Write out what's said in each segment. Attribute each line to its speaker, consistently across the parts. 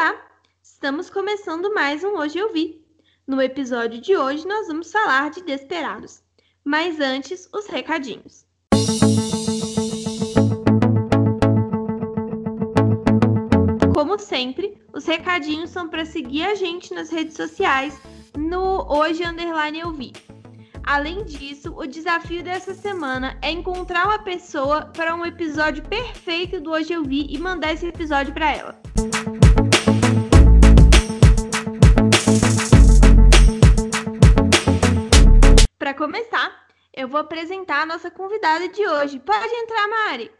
Speaker 1: Olá! Estamos começando mais um Hoje Eu Vi. No episódio de hoje, nós vamos falar de Desperados. Mas antes, os recadinhos. Como sempre, os recadinhos são para seguir a gente nas redes sociais no Hoje Underline Eu Vi. Além disso, o desafio dessa semana é encontrar uma pessoa para um episódio perfeito do Hoje Eu Vi e mandar esse episódio para ela. Para começar, eu vou apresentar a nossa convidada de hoje. Pode entrar, Mari.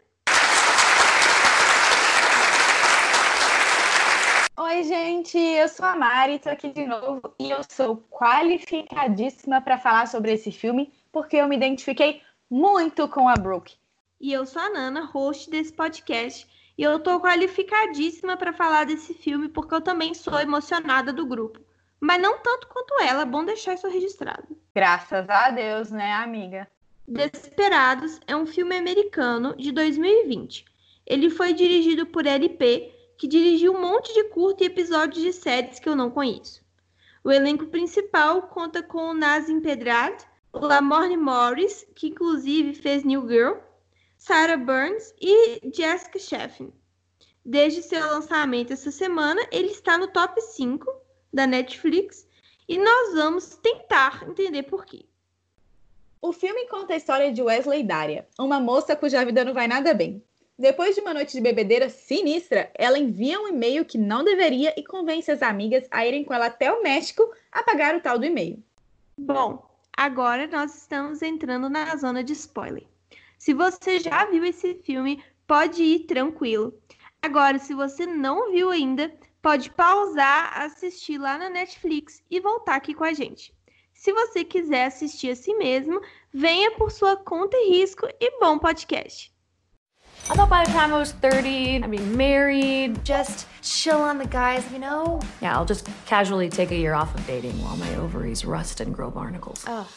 Speaker 2: Oi, gente, eu sou a Mari, estou aqui de novo e eu sou qualificadíssima para falar sobre esse filme porque eu me identifiquei muito com a Brooke.
Speaker 1: E eu sou a Nana, host desse podcast, e eu estou qualificadíssima para falar desse filme porque eu também sou emocionada do grupo. Mas não tanto quanto ela, é bom deixar isso registrado.
Speaker 2: Graças a Deus, né, amiga?
Speaker 1: Desperados é um filme americano de 2020. Ele foi dirigido por LP que dirigiu um monte de curta e episódios de séries que eu não conheço. O elenco principal conta com Nazim Pedrad, Lamorne Morris, que inclusive fez New Girl, Sarah Burns e Jessica Chafin. Desde seu lançamento essa semana, ele está no top 5 da Netflix e nós vamos tentar entender por quê.
Speaker 2: O filme conta a história de Wesley Daria, uma moça cuja vida não vai nada bem. Depois de uma noite de bebedeira sinistra, ela envia um e-mail que não deveria e convence as amigas a irem com ela até o México a pagar o tal do e-mail.
Speaker 1: Bom, agora nós estamos entrando na zona de spoiler. Se você já viu esse filme, pode ir tranquilo. Agora, se você não viu ainda, pode pausar, assistir lá na Netflix e voltar aqui com a gente. Se você quiser assistir a si mesmo, venha por sua conta e risco e bom podcast.
Speaker 3: I thought by the time I was 30, I'd be married, just chill on the guys, you know? Yeah, I'll just casually take a year off of dating while my ovaries rust and grow barnacles.
Speaker 2: Oh.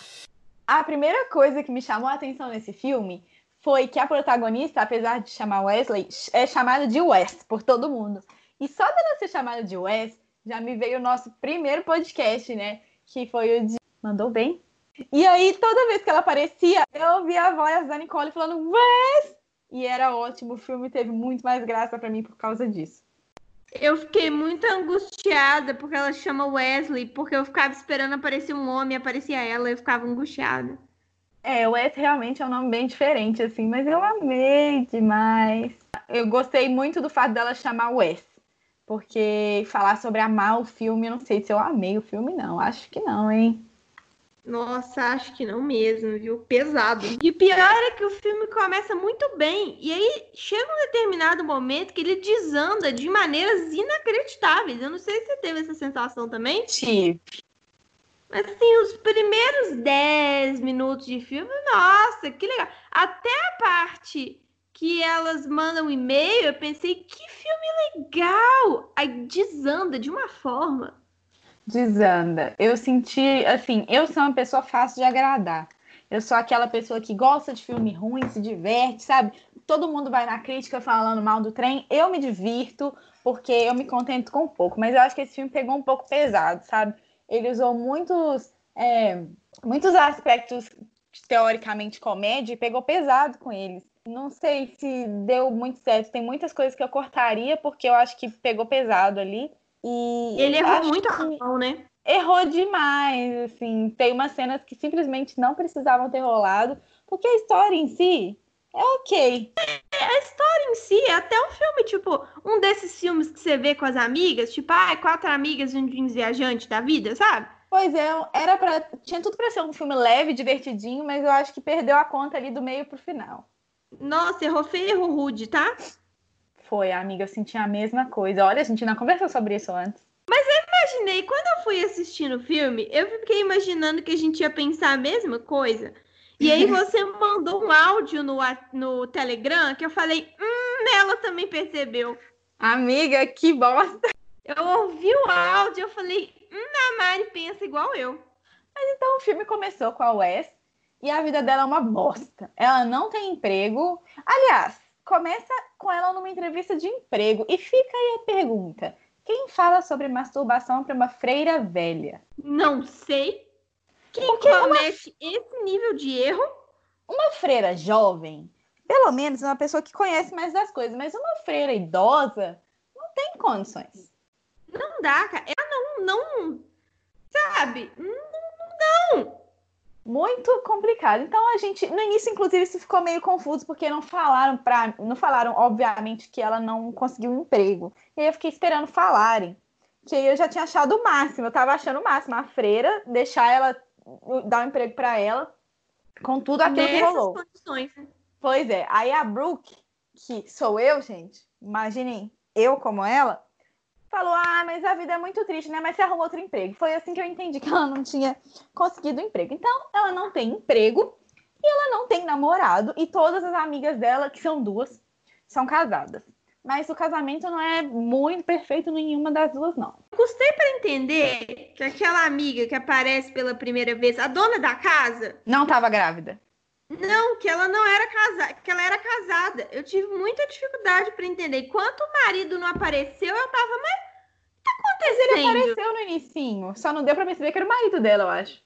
Speaker 2: A primeira coisa que me chamou a atenção nesse filme foi que a protagonista, apesar de chamar Wesley, é chamada de Wes por todo mundo. E só dela ser chamada de Wes, já me veio o nosso primeiro podcast, né? Que foi o de. Mandou bem? E aí, toda vez que ela aparecia, eu ouvia a voz da Nicole falando Wes! e era ótimo. O filme teve muito mais graça para mim por causa disso.
Speaker 1: Eu fiquei muito angustiada porque ela chama Wesley, porque eu ficava esperando aparecer um homem, aparecia ela, eu ficava angustiada.
Speaker 2: É, Wes realmente é um nome bem diferente, assim, mas eu amei demais. Eu gostei muito do fato dela chamar Wes, porque falar sobre amar o filme, eu não sei se eu amei o filme, não. Acho que não, hein?
Speaker 1: Nossa, acho que não mesmo, viu? Pesado. E o pior é que o filme começa muito bem. E aí chega um determinado momento que ele desanda de maneiras inacreditáveis. Eu não sei se você teve essa sensação também.
Speaker 2: Tive.
Speaker 1: Mas assim, os primeiros 10 minutos de filme, nossa, que legal. Até a parte que elas mandam um e-mail, eu pensei, que filme legal! Aí desanda de uma forma
Speaker 2: desanda. Eu senti, assim, eu sou uma pessoa fácil de agradar. Eu sou aquela pessoa que gosta de filme ruim, se diverte, sabe? Todo mundo vai na crítica falando mal do trem. Eu me divirto porque eu me contento com um pouco. Mas eu acho que esse filme pegou um pouco pesado, sabe? Ele usou muitos, é, muitos aspectos teoricamente comédia e pegou pesado com eles. Não sei se deu muito certo. Tem muitas coisas que eu cortaria porque eu acho que pegou pesado ali. E
Speaker 1: ele errou muito a mão, né?
Speaker 2: Errou demais, assim. Tem umas cenas que simplesmente não precisavam ter rolado, porque a história em si é ok.
Speaker 1: É, a história em si é até um filme, tipo, um desses filmes que você vê com as amigas, tipo, ah, quatro amigas e um viajante da vida, sabe?
Speaker 2: Pois é, era para tinha tudo para ser um filme leve, divertidinho, mas eu acho que perdeu a conta ali do meio pro final.
Speaker 1: Nossa, errou feio, errou rude, tá?
Speaker 2: Foi, amiga, eu senti a mesma coisa. Olha, a gente não conversou sobre isso antes.
Speaker 1: Mas eu imaginei, quando eu fui assistindo o filme, eu fiquei imaginando que a gente ia pensar a mesma coisa. E aí você mandou um áudio no, no Telegram que eu falei, hum, ela também percebeu.
Speaker 2: Amiga, que bosta.
Speaker 1: Eu ouvi o áudio, eu falei, hum, a Mari pensa igual eu.
Speaker 2: Mas então o filme começou com a Wes e a vida dela é uma bosta. Ela não tem emprego. Aliás, começa com ela numa entrevista de emprego. E fica aí a pergunta: Quem fala sobre masturbação para uma freira velha?
Speaker 1: Não sei. Quem
Speaker 2: Porque uma-
Speaker 1: comete esse nível de erro?
Speaker 2: Uma freira jovem, pelo menos é uma pessoa que conhece mais das coisas, mas uma freira idosa não tem condições.
Speaker 1: Não dá, cara. Ela não, não. Sabe?
Speaker 2: Muito complicado. Então a gente, no início, inclusive, isso ficou meio confuso, porque não falaram para, não falaram, obviamente, que ela não conseguiu um emprego. E aí eu fiquei esperando falarem. Que aí eu já tinha achado o máximo, eu tava achando o máximo. A freira, deixar ela dar um emprego para ela, com tudo aquilo que
Speaker 1: Nessas
Speaker 2: rolou.
Speaker 1: condições. né?
Speaker 2: Pois é, aí a Brooke, que sou eu, gente, imaginem eu como ela, falou: Ah, mas a vida é muito triste, né? Mas você arrumou outro emprego. Foi assim que eu entendi que ela não tinha conseguido emprego. Então, ela não tem emprego e ela não tem namorado, e todas as amigas dela, que são duas, são casadas. Mas o casamento não é muito perfeito nenhuma das duas, não.
Speaker 1: Custei para entender que aquela amiga que aparece pela primeira vez, a dona da casa,
Speaker 2: Não tava grávida.
Speaker 1: Não, que ela não era casada, que ela era casada. Eu tive muita dificuldade para entender. Enquanto o marido não apareceu, eu tava, mas o que tá acontecendo?
Speaker 2: Apareceu no inicinho, só não deu pra perceber que era o marido dela, eu acho.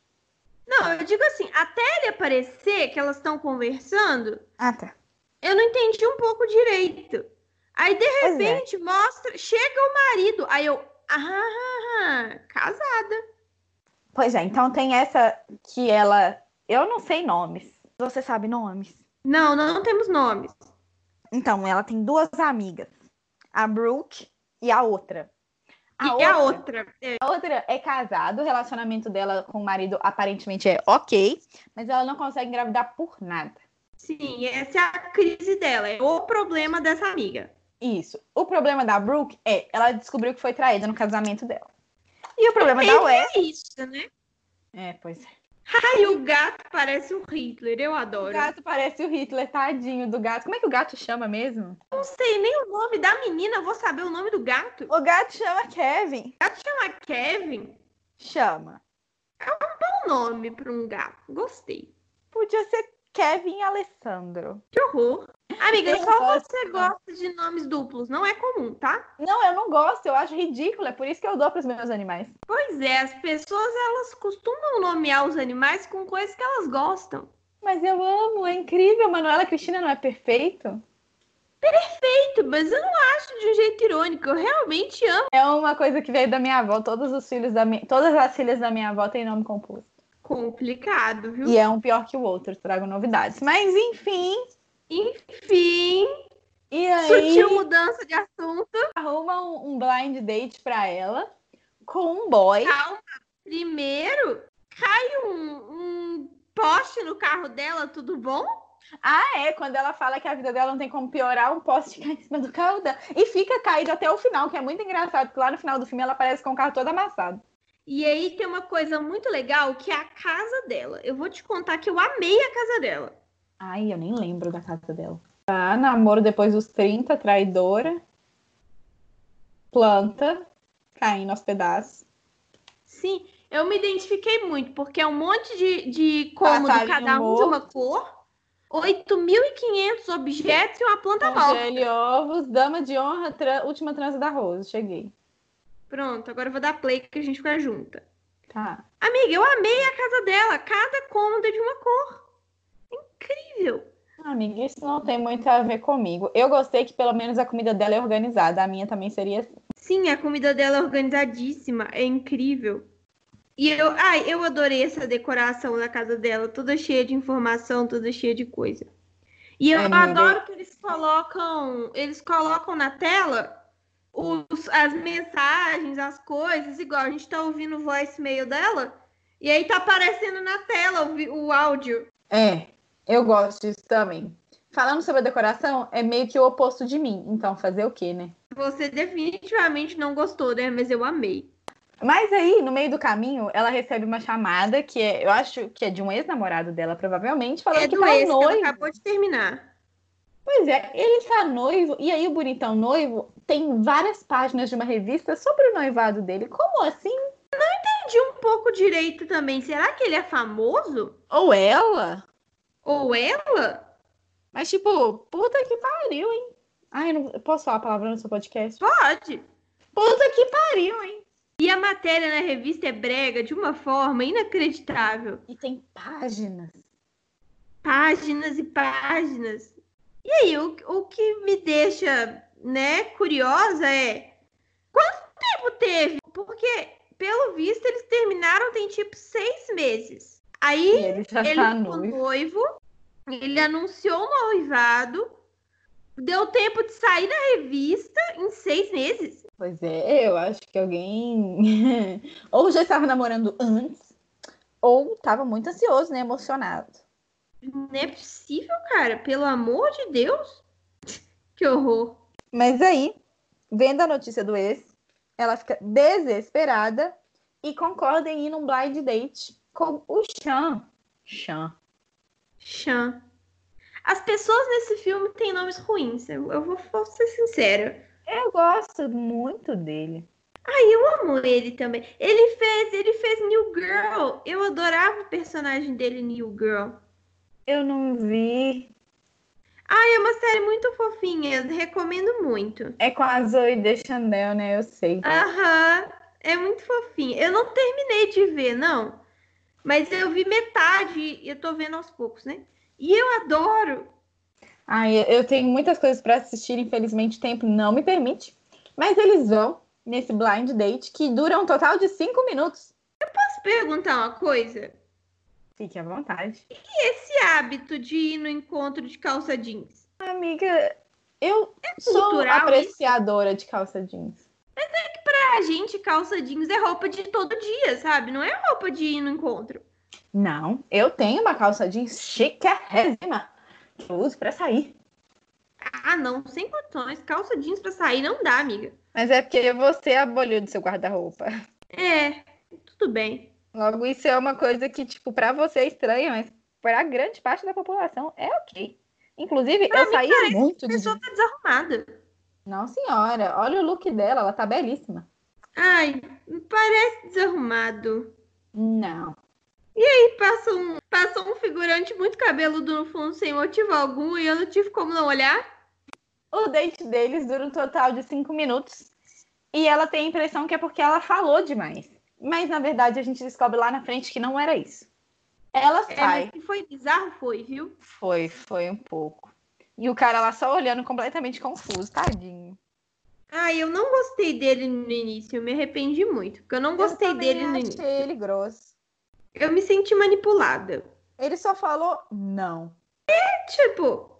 Speaker 1: Não, eu digo assim, até ele aparecer, que elas estão conversando,
Speaker 2: Ah, tá.
Speaker 1: eu não entendi um pouco direito. Aí, de
Speaker 2: é.
Speaker 1: repente, mostra, chega o marido. Aí eu, ah, casada.
Speaker 2: Pois é, então tem essa que ela. Eu não sei nomes. Você sabe nomes?
Speaker 1: Não, não temos nomes.
Speaker 2: Então, ela tem duas amigas, a Brooke e a outra.
Speaker 1: e a outra? É,
Speaker 2: A outra é casada, o relacionamento dela com o marido aparentemente é ok, mas ela não consegue engravidar por nada.
Speaker 1: sim, essa é a crise dela. É o problema dessa amiga.
Speaker 2: Isso. O problema da Brooke é ela descobriu que foi traída no casamento dela. E o problema da
Speaker 1: Ele
Speaker 2: Wes.
Speaker 1: é isso, né?
Speaker 2: É, pois é.
Speaker 1: Ai, o gato parece o Hitler. Eu
Speaker 2: O
Speaker 1: adoro.
Speaker 2: gato parece o Hitler, tadinho do gato. Como é que o gato chama mesmo?
Speaker 1: Não sei nem o nome da menina. Vou saber o nome do gato.
Speaker 2: O gato chama Kevin.
Speaker 1: Chama Kevin.
Speaker 2: Chama.
Speaker 1: Bom nome para um gato. Gostei.
Speaker 2: Podia ser Kevin Alessandro.
Speaker 1: Que horror. Amiga,
Speaker 2: Eu
Speaker 1: só
Speaker 2: gosto.
Speaker 1: você gosta de nomes duplos. Não é comum, tá?
Speaker 2: Não, eu não gosto, eu acho ridículo, é por isso que eu dou para os meus animais.
Speaker 1: Pois é, as pessoas elas costumam nomear os animais com coisas que elas gostam.
Speaker 2: Mas eu amo, é incrível. Manuela Cristina não é perfeito?
Speaker 1: Perfeito, mas eu não acho de um jeito irônico. Eu realmente amo.
Speaker 2: É uma coisa que veio da minha avó. Todos os filhos da minha, todas as filhas da minha avó têm nome composto.
Speaker 1: Complicado, viu?
Speaker 2: E é um pior que o outro, trago novidades. Mas enfim,
Speaker 1: Enfim,
Speaker 2: e aí
Speaker 1: sutil mudança de assunto.
Speaker 2: arruma um, um blind date pra ela com um boy.
Speaker 1: Calma. Primeiro, cai um, um poste no carro dela, tudo bom?
Speaker 2: Ah, é, quando ela fala que a vida dela não tem como piorar, um poste cai em cima do carro dela. E fica caído até o final, que é muito engraçado, porque lá no final do filme ela aparece com o carro todo amassado.
Speaker 1: E aí tem uma coisa muito legal que é a casa dela. Eu vou te contar que eu amei a casa dela.
Speaker 2: Ai, eu nem lembro da casa dela. Ah, namoro depois dos 30, traidora. Planta, caindo aos pedaços.
Speaker 1: Sim, eu me identifiquei muito, porque é um monte de, de cômodo,
Speaker 2: Passarinho
Speaker 1: cada um
Speaker 2: morto.
Speaker 1: de uma cor, 8.500 objetos e uma planta morta.
Speaker 2: Congele ovos, dama de honra, tra- última trança da Rose. Cheguei.
Speaker 1: Pronto, agora eu vou dar play que a gente fica junta.
Speaker 2: Tá.
Speaker 1: Amiga, eu amei a casa dela, cada cômodo é de uma cor. Incrível.
Speaker 2: Amiga, isso não tem muito a ver comigo. Eu gostei que pelo menos a comida dela é organizada. A minha também seria assim.
Speaker 1: Sim, a comida dela é organizadíssima, é incrível. E eu, ai, eu adorei essa decoração da casa dela, toda cheia de informação, toda cheia de coisa. E eu
Speaker 2: É, amiga.
Speaker 1: adoro que eles colocam, eles colocam na tela os, as mensagens, as coisas, igual a gente tá ouvindo o voicemail dela, e aí tá aparecendo na tela o, o áudio.
Speaker 2: É, eu gosto disso também. Falando sobre a decoração, é meio que o oposto de mim. Então, fazer o quê, né?
Speaker 1: Você definitivamente não gostou, né? Mas eu amei.
Speaker 2: Mas aí, no meio do caminho, ela recebe uma chamada que é, eu acho que é de um ex-namorado dela, provavelmente, falando
Speaker 1: É
Speaker 2: que tá
Speaker 1: ex, que ela
Speaker 2: noivo.
Speaker 1: acabou de terminar.
Speaker 2: Pois é, ele tá noivo, e aí o bonitão noivo tem várias páginas de uma revista sobre o noivado dele. Como assim?
Speaker 1: Entendi um pouco direito também. Será que ele é famoso?
Speaker 2: Ou ela?
Speaker 1: Ou ela?
Speaker 2: Mas, tipo, puta que pariu, hein? Ai, não posso falar a palavra no seu podcast?
Speaker 1: Pode.
Speaker 2: Puta que pariu, hein?
Speaker 1: E a matéria na revista é brega de uma forma inacreditável.
Speaker 2: E tem páginas.
Speaker 1: Páginas e páginas. E aí, o, o que me deixa, né, curiosa é quanto tempo teve? Porque, pelo visto, eles terminaram tem tipo seis meses. Aí
Speaker 2: E ele já
Speaker 1: ele
Speaker 2: tá
Speaker 1: ficou
Speaker 2: noivo.
Speaker 1: noivo, ele anunciou o noivado, deu tempo de sair na revista em seis meses.
Speaker 2: Pois é, eu acho que alguém ou já estava namorando antes, ou estava muito ansioso, né? Emocionado.
Speaker 1: Não é possível, cara. Pelo amor de Deus. Que horror.
Speaker 2: Mas aí, vendo a notícia do ex, ela fica desesperada e concorda em ir num blind date com o Sean. Sean.
Speaker 1: Chan. As pessoas nesse filme têm nomes ruins. Eu, eu vou, vou ser sincera.
Speaker 2: Eu gosto muito dele.
Speaker 1: Ai, eu amo ele também. Ele fez, ele fez New Girl. Eu adorava o personagem dele, New Girl.
Speaker 2: Eu não vi.
Speaker 1: Ai, é uma série muito fofinha. Recomendo muito.
Speaker 2: É com a Zoe Deschanel, né? Eu sei.
Speaker 1: Aham. É muito fofinha. Eu não terminei de ver, não. Mas eu vi metade e eu tô vendo aos poucos, né? E eu adoro.
Speaker 2: Ai, eu tenho muitas coisas para assistir, infelizmente o tempo não me permite. Mas eles vão nesse blind date que dura um total de cinco minutos.
Speaker 1: Posso perguntar uma coisa?
Speaker 2: Fique à vontade.
Speaker 1: Esse hábito de ir no encontro de calça jeans.
Speaker 2: Amiga, eu sou
Speaker 1: cultural
Speaker 2: apreciadora de calça jeans.
Speaker 1: Pra gente, calça jeans é roupa de todo dia, sabe? Não é roupa de ir no encontro.
Speaker 2: Não, eu tenho uma calça jeans chiquérrima que eu uso para sair.
Speaker 1: Ah, não, sem condições. Calça jeans pra sair não dá, amiga.
Speaker 2: Mas é porque você aboliu do seu guarda-roupa.
Speaker 1: É, tudo bem.
Speaker 2: Logo, isso é uma coisa que, tipo, para você é estranha, mas para grande parte da população é ok. Inclusive,
Speaker 1: Pra
Speaker 2: eu
Speaker 1: parece
Speaker 2: muito
Speaker 1: A
Speaker 2: de
Speaker 1: pessoa tá desarrumada.
Speaker 2: Não, senhora. Olha o look dela, ela tá belíssima.
Speaker 1: Ai, parece desarrumado.
Speaker 2: Não.
Speaker 1: E passa um, passa um figurante muito cabeludo no fundo sem motivo algum e eu não tive como não olhar.
Speaker 2: O date deles dura um total de cinco minutos. E ela tem a impressão que é porque ela falou demais. Mas, na verdade, a gente descobre lá na frente que não era isso. Ela
Speaker 1: É,
Speaker 2: sai.
Speaker 1: que foi bizarro, foi, viu?
Speaker 2: Foi, foi um pouco. E o cara lá só olhando completamente confuso, tadinho.
Speaker 1: Ai, eu não gostei dele no início, eu me arrependi muito, porque eu não gostei
Speaker 2: eu
Speaker 1: dele no
Speaker 2: achei
Speaker 1: início.
Speaker 2: ele grosso.
Speaker 1: Eu me senti manipulada.
Speaker 2: Ele só falou não.
Speaker 1: Tipo,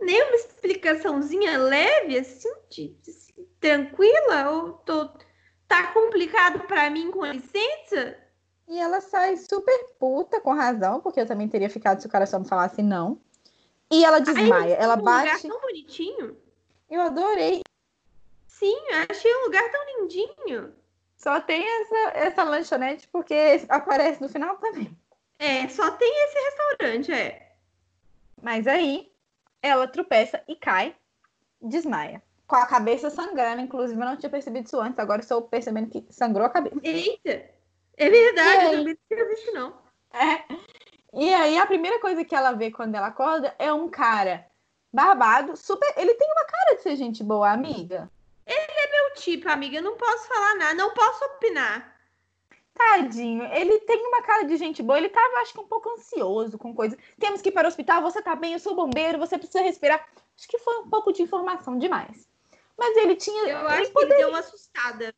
Speaker 1: nem uma explicaçãozinha leve, assim, de, de- tranquila? Ou tô, tá complicado pra mim, com licença?
Speaker 2: E ela sai super puta, com razão, porque eu também teria ficado se o cara só me falasse não. E ela desmaia. ela
Speaker 1: Um lugar
Speaker 2: bate.
Speaker 1: tão bonitinho.
Speaker 2: Eu adorei.
Speaker 1: Sim, eu achei um lugar tão lindinho.
Speaker 2: Só tem essa, essa lanchonete porque aparece no final também.
Speaker 1: É, só tem esse restaurante, é.
Speaker 2: Mas aí ela tropeça e cai, desmaia. Com a cabeça sangrando, inclusive eu não tinha percebido isso antes, agora estou percebendo que sangrou a cabeça.
Speaker 1: Eita! É verdade,
Speaker 2: aí?
Speaker 1: eu não tinha visto, não.
Speaker 2: É. E aí a primeira coisa que ela vê quando ela acorda é um cara barbado, super. Ele tem uma cara de ser gente boa, amiga.
Speaker 1: Meu tipo, amiga, eu não posso falar nada, não posso opinar.
Speaker 2: Tadinho, ele tem uma cara de gente boa, ele tava, acho que, um pouco ansioso com coisa. Temos que ir para o hospital, você tá bem, eu sou bombeiro, você precisa respirar. Acho que foi um pouco de informação demais. Mas ele tinha.
Speaker 1: Eu
Speaker 2: ele
Speaker 1: acho que ele deu uma assustada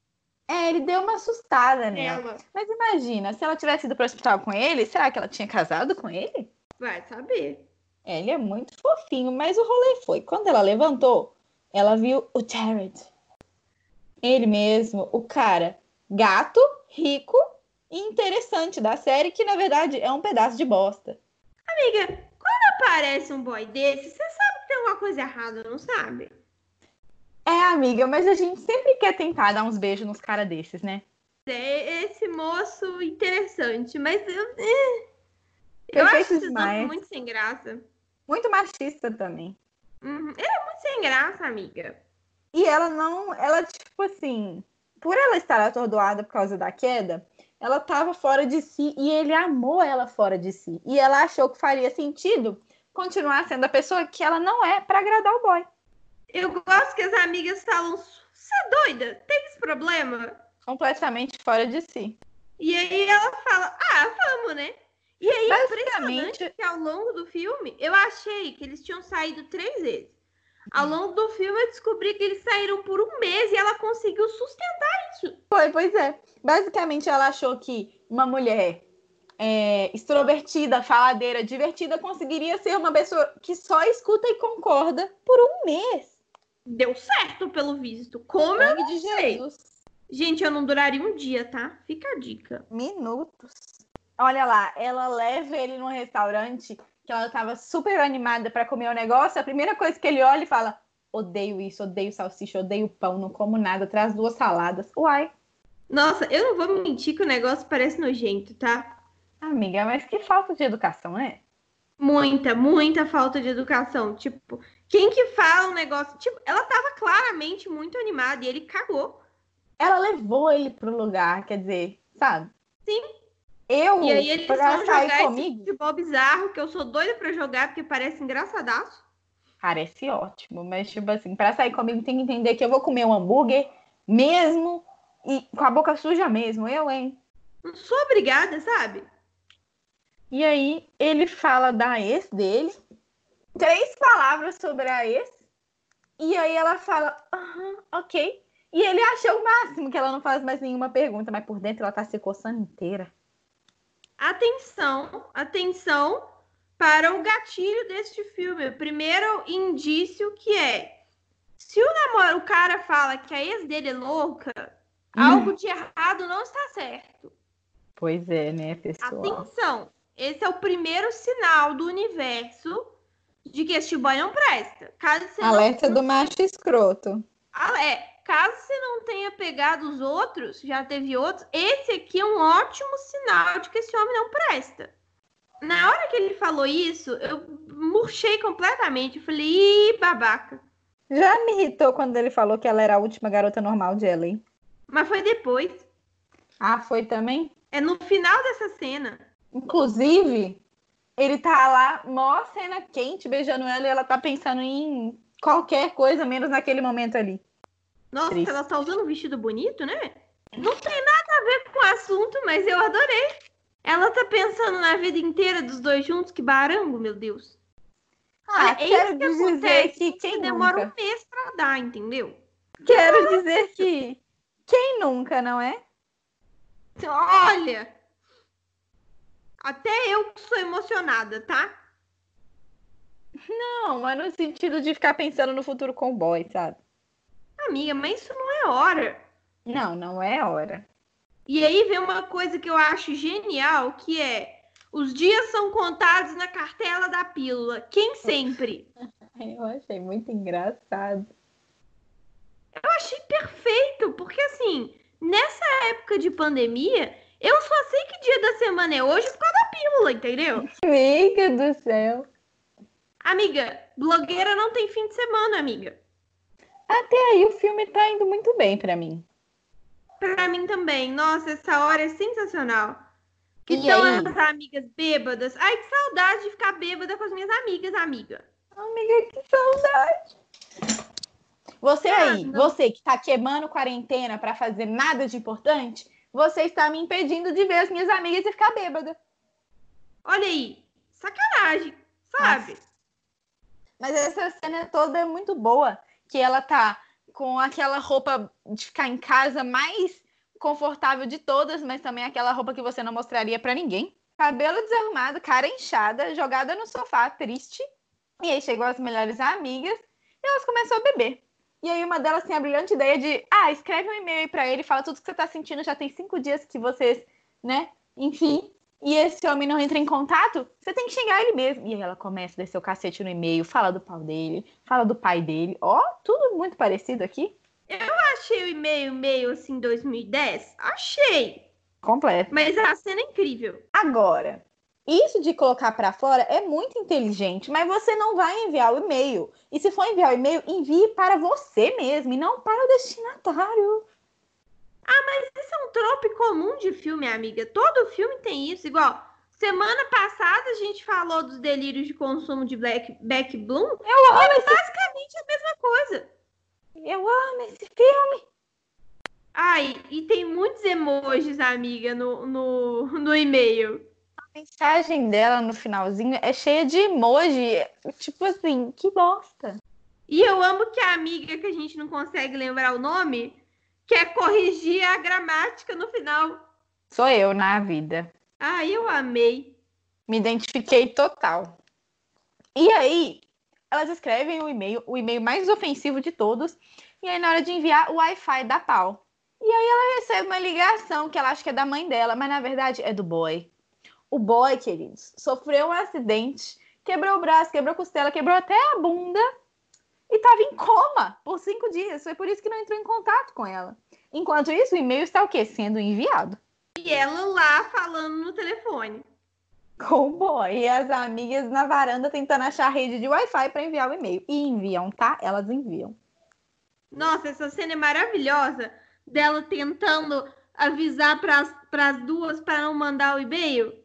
Speaker 2: É, ele deu uma assustada nela.
Speaker 1: nela.
Speaker 2: Mas imagina, se ela tivesse ido para o hospital com ele, será que ela tinha casado com ele?
Speaker 1: Vai saber.
Speaker 2: É, ele é muito fofinho, mas o rolê foi. Quando ela levantou, ela viu o Jared. Ele mesmo, o cara gato, rico e interessante da série, que na verdade é um pedaço de bosta.
Speaker 1: Amiga, quando aparece um boy desse, você sabe que tem alguma coisa errada, não sabe?
Speaker 2: É, amiga, mas a gente sempre quer tentar dar uns beijos nos caras desses, né?
Speaker 1: É esse moço interessante, mas eu. é, Eu acho
Speaker 2: demais.
Speaker 1: homens muito sem graça.
Speaker 2: Muito machista também.
Speaker 1: Uhum. Ele é muito sem graça, amiga.
Speaker 2: E ela não, ela tipo assim, por ela estar atordoada por causa da queda, ela tava fora de si e ele amou ela fora de si. E ela achou que faria sentido continuar sendo a pessoa que ela não é pra agradar o boy.
Speaker 1: Eu gosto que as amigas falam Você é doida? Tem esse problema?
Speaker 2: Completamente fora de si.
Speaker 1: E aí ela fala, ah, vamos, né? E aí,
Speaker 2: Basicamente-
Speaker 1: impressionante que ao longo do filme, eu achei que eles tinham saído três vezes. Ao longo do filme, eu descobri que eles saíram por um mês e ela conseguiu sustentar isso.
Speaker 2: Foi, pois é. Basicamente, ela achou que uma mulher é, extrovertida, faladeira, divertida, conseguiria ser uma pessoa que só escuta e concorda por um mês.
Speaker 1: Deu certo, pelo visto. Como eu não
Speaker 2: de
Speaker 1: sei.
Speaker 2: Jesus.
Speaker 1: Gente, eu não duraria um dia, tá? Fica a dica.
Speaker 2: Minutos. Olha lá, ela leva ele num restaurante que ela tava super animada para comer o negócio. A primeira coisa que ele olha e fala: odeio isso, odeio salsicha, odeio pão, não como nada, traz duas saladas. Uai,
Speaker 1: Nossa, eu não vou mentir que o negócio parece nojento, tá?
Speaker 2: amiga, mas que falta de educação, né?
Speaker 1: Muita, muita falta de educação. Tipo, quem que fala um negócio. Tipo, ela tava claramente muito animada e ele cagou.
Speaker 2: Ela levou ele pro lugar, quer dizer, sabe?
Speaker 1: Sim.
Speaker 2: Eu,
Speaker 1: E aí eles
Speaker 2: pra
Speaker 1: vão jogar esse
Speaker 2: comigo,
Speaker 1: futebol bizarro que eu sou doida pra jogar porque parece engraçadaço.
Speaker 2: parece ótimo, mas tipo assim, pra sair comigo tem que entender que eu vou comer um hambúrguer mesmo e com a boca suja mesmo, eu, hein?
Speaker 1: Não sou obrigada, sabe?
Speaker 2: E aí ele fala da ex dele, três palavras sobre a ex, e aí ela fala, aham, ok. E ele acha o máximo que ela não faz mais nenhuma pergunta, mas por dentro ela tá se coçando inteira.
Speaker 1: Atenção, atenção para o gatilho deste filme. O primeiro indício que é se o namoro, o cara fala que a ex dele é louca,
Speaker 2: Hum.
Speaker 1: algo de errado não está certo.
Speaker 2: Pois é, né, pessoal?
Speaker 1: Atenção, esse é o primeiro sinal do universo de que este boy não presta. Caso você
Speaker 2: Alerta
Speaker 1: não...
Speaker 2: do macho escroto.
Speaker 1: Ah, é, caso você não tenha pegado os outros, já teve outros, esse aqui é um ótimo sinal de que esse homem não presta. Na hora que ele falou isso, eu murchei completamente. Eu falei, ih, babaca.
Speaker 2: Já me irritou quando ele falou que ela era a última garota normal de Ellen.
Speaker 1: Mas foi depois.
Speaker 2: Ah, foi também?
Speaker 1: É no final dessa cena.
Speaker 2: Inclusive, ele tá lá, mó cena quente, beijando ela, e ela tá pensando em qualquer coisa, menos naquele momento ali.
Speaker 1: Nossa,
Speaker 2: Triste.
Speaker 1: ela tá usando um vestido bonito, né? Não tem nada a ver com o assunto, mas eu adorei. Ela tá pensando na vida inteira dos dois juntos, que barango, meu Deus.
Speaker 2: Ah,
Speaker 1: é
Speaker 2: quero
Speaker 1: que
Speaker 2: dizer que quem
Speaker 1: demora
Speaker 2: nunca?
Speaker 1: um mês pra dar, entendeu?
Speaker 2: Quero dizer que quem nunca, não é?
Speaker 1: Olha, até eu que sou emocionada, tá?
Speaker 2: Não, mas no sentido de ficar pensando no futuro com o boy, sabe?
Speaker 1: Amiga, mas isso não é hora.
Speaker 2: Não, não é hora.
Speaker 1: E aí vem uma coisa que eu acho genial, que é os dias são contados na cartela da pílula. Quem sempre?
Speaker 2: Eu achei muito engraçado.
Speaker 1: Eu achei perfeito, porque assim, nessa época de pandemia, eu só sei que dia da semana é hoje por causa da pílula, entendeu?
Speaker 2: Amiga do céu.
Speaker 1: Amiga, blogueira não tem fim de semana, amiga.
Speaker 2: Até aí o filme tá indo muito bem pra mim.
Speaker 1: Pra mim também. Nossa, essa hora é sensacional. Que são as amigas bêbadas. Ai, que saudade de ficar bêbada com as minhas amigas, amiga.
Speaker 2: Amiga, que saudade. Você
Speaker 1: Ah,
Speaker 2: aí,
Speaker 1: não.
Speaker 2: você que tá queimando quarentena pra fazer nada de importante, você está me impedindo de ver as minhas amigas e ficar bêbada.
Speaker 1: Olha aí, sacanagem, sabe?
Speaker 2: Mas essa cena toda é muito boa, que ela tá com aquela roupa de ficar em casa mais confortável de todas, mas também aquela roupa que você não mostraria pra ninguém. Cabelo desarrumado, cara inchada, jogada no sofá, triste. E aí chegou as melhores amigas e elas começaram a beber. E aí uma delas tem a brilhante ideia de, ah, escreve um e-mail aí pra ele, fala tudo que você tá sentindo, já tem cinco dias que vocês, né, enfim. E esse homem não entra em contato, você tem que xingar ele mesmo. E aí ela começa a descer o cacete no e-mail, fala do pau dele, fala do pai dele. Ó, tudo muito parecido aqui.
Speaker 1: Achei o e-mail meio assim 2010? Achei.
Speaker 2: Completo.
Speaker 1: Mas a cena é incrível.
Speaker 2: Agora, isso de colocar pra fora é muito inteligente, mas você não vai enviar o e-mail. E se for enviar o e-mail, envie para você mesmo e não para o destinatário.
Speaker 1: Isso é um trope comum de filme, amiga. Todo filme tem isso. Igual, semana passada a gente falou dos delírios de consumo de Black, Beck Bloom.
Speaker 2: Eu amo esse...
Speaker 1: Basicamente a mesma coisa.
Speaker 2: Eu amo esse filme.
Speaker 1: Ai, e tem muitos emojis, amiga, no, no, no e-mail.
Speaker 2: A mensagem dela no finalzinho é cheia de emoji. Tipo assim, que bosta.
Speaker 1: E eu amo que a amiga que a gente não consegue lembrar o nome quer corrigir a gramática no final.
Speaker 2: Sou eu na vida.
Speaker 1: Ah, eu amei.
Speaker 2: Me identifiquei total. E aí, elas escrevem o e-mail, o e-mail mais ofensivo de todos, e aí na hora de enviar, o Wi-Fi dá pau. E aí ela recebe uma ligação que ela acha que é da mãe dela, mas na verdade é do boy. O boy, queridos, sofreu um acidente, quebrou o braço, quebrou a costela, quebrou até a bunda e estava em coma por cinco dias. Foi por isso que não entrou em contato com ela. Enquanto isso, o e-mail está o quê? Sendo enviado.
Speaker 1: E ela lá falando no telefone.
Speaker 2: Com o boy. E as amigas na varanda tentando achar a rede de Wi-Fi para enviar o e-mail. E enviam, tá? Elas enviam.
Speaker 1: Nossa, essa cena é maravilhosa dela tentando avisar para as duas para não mandar o e-mail.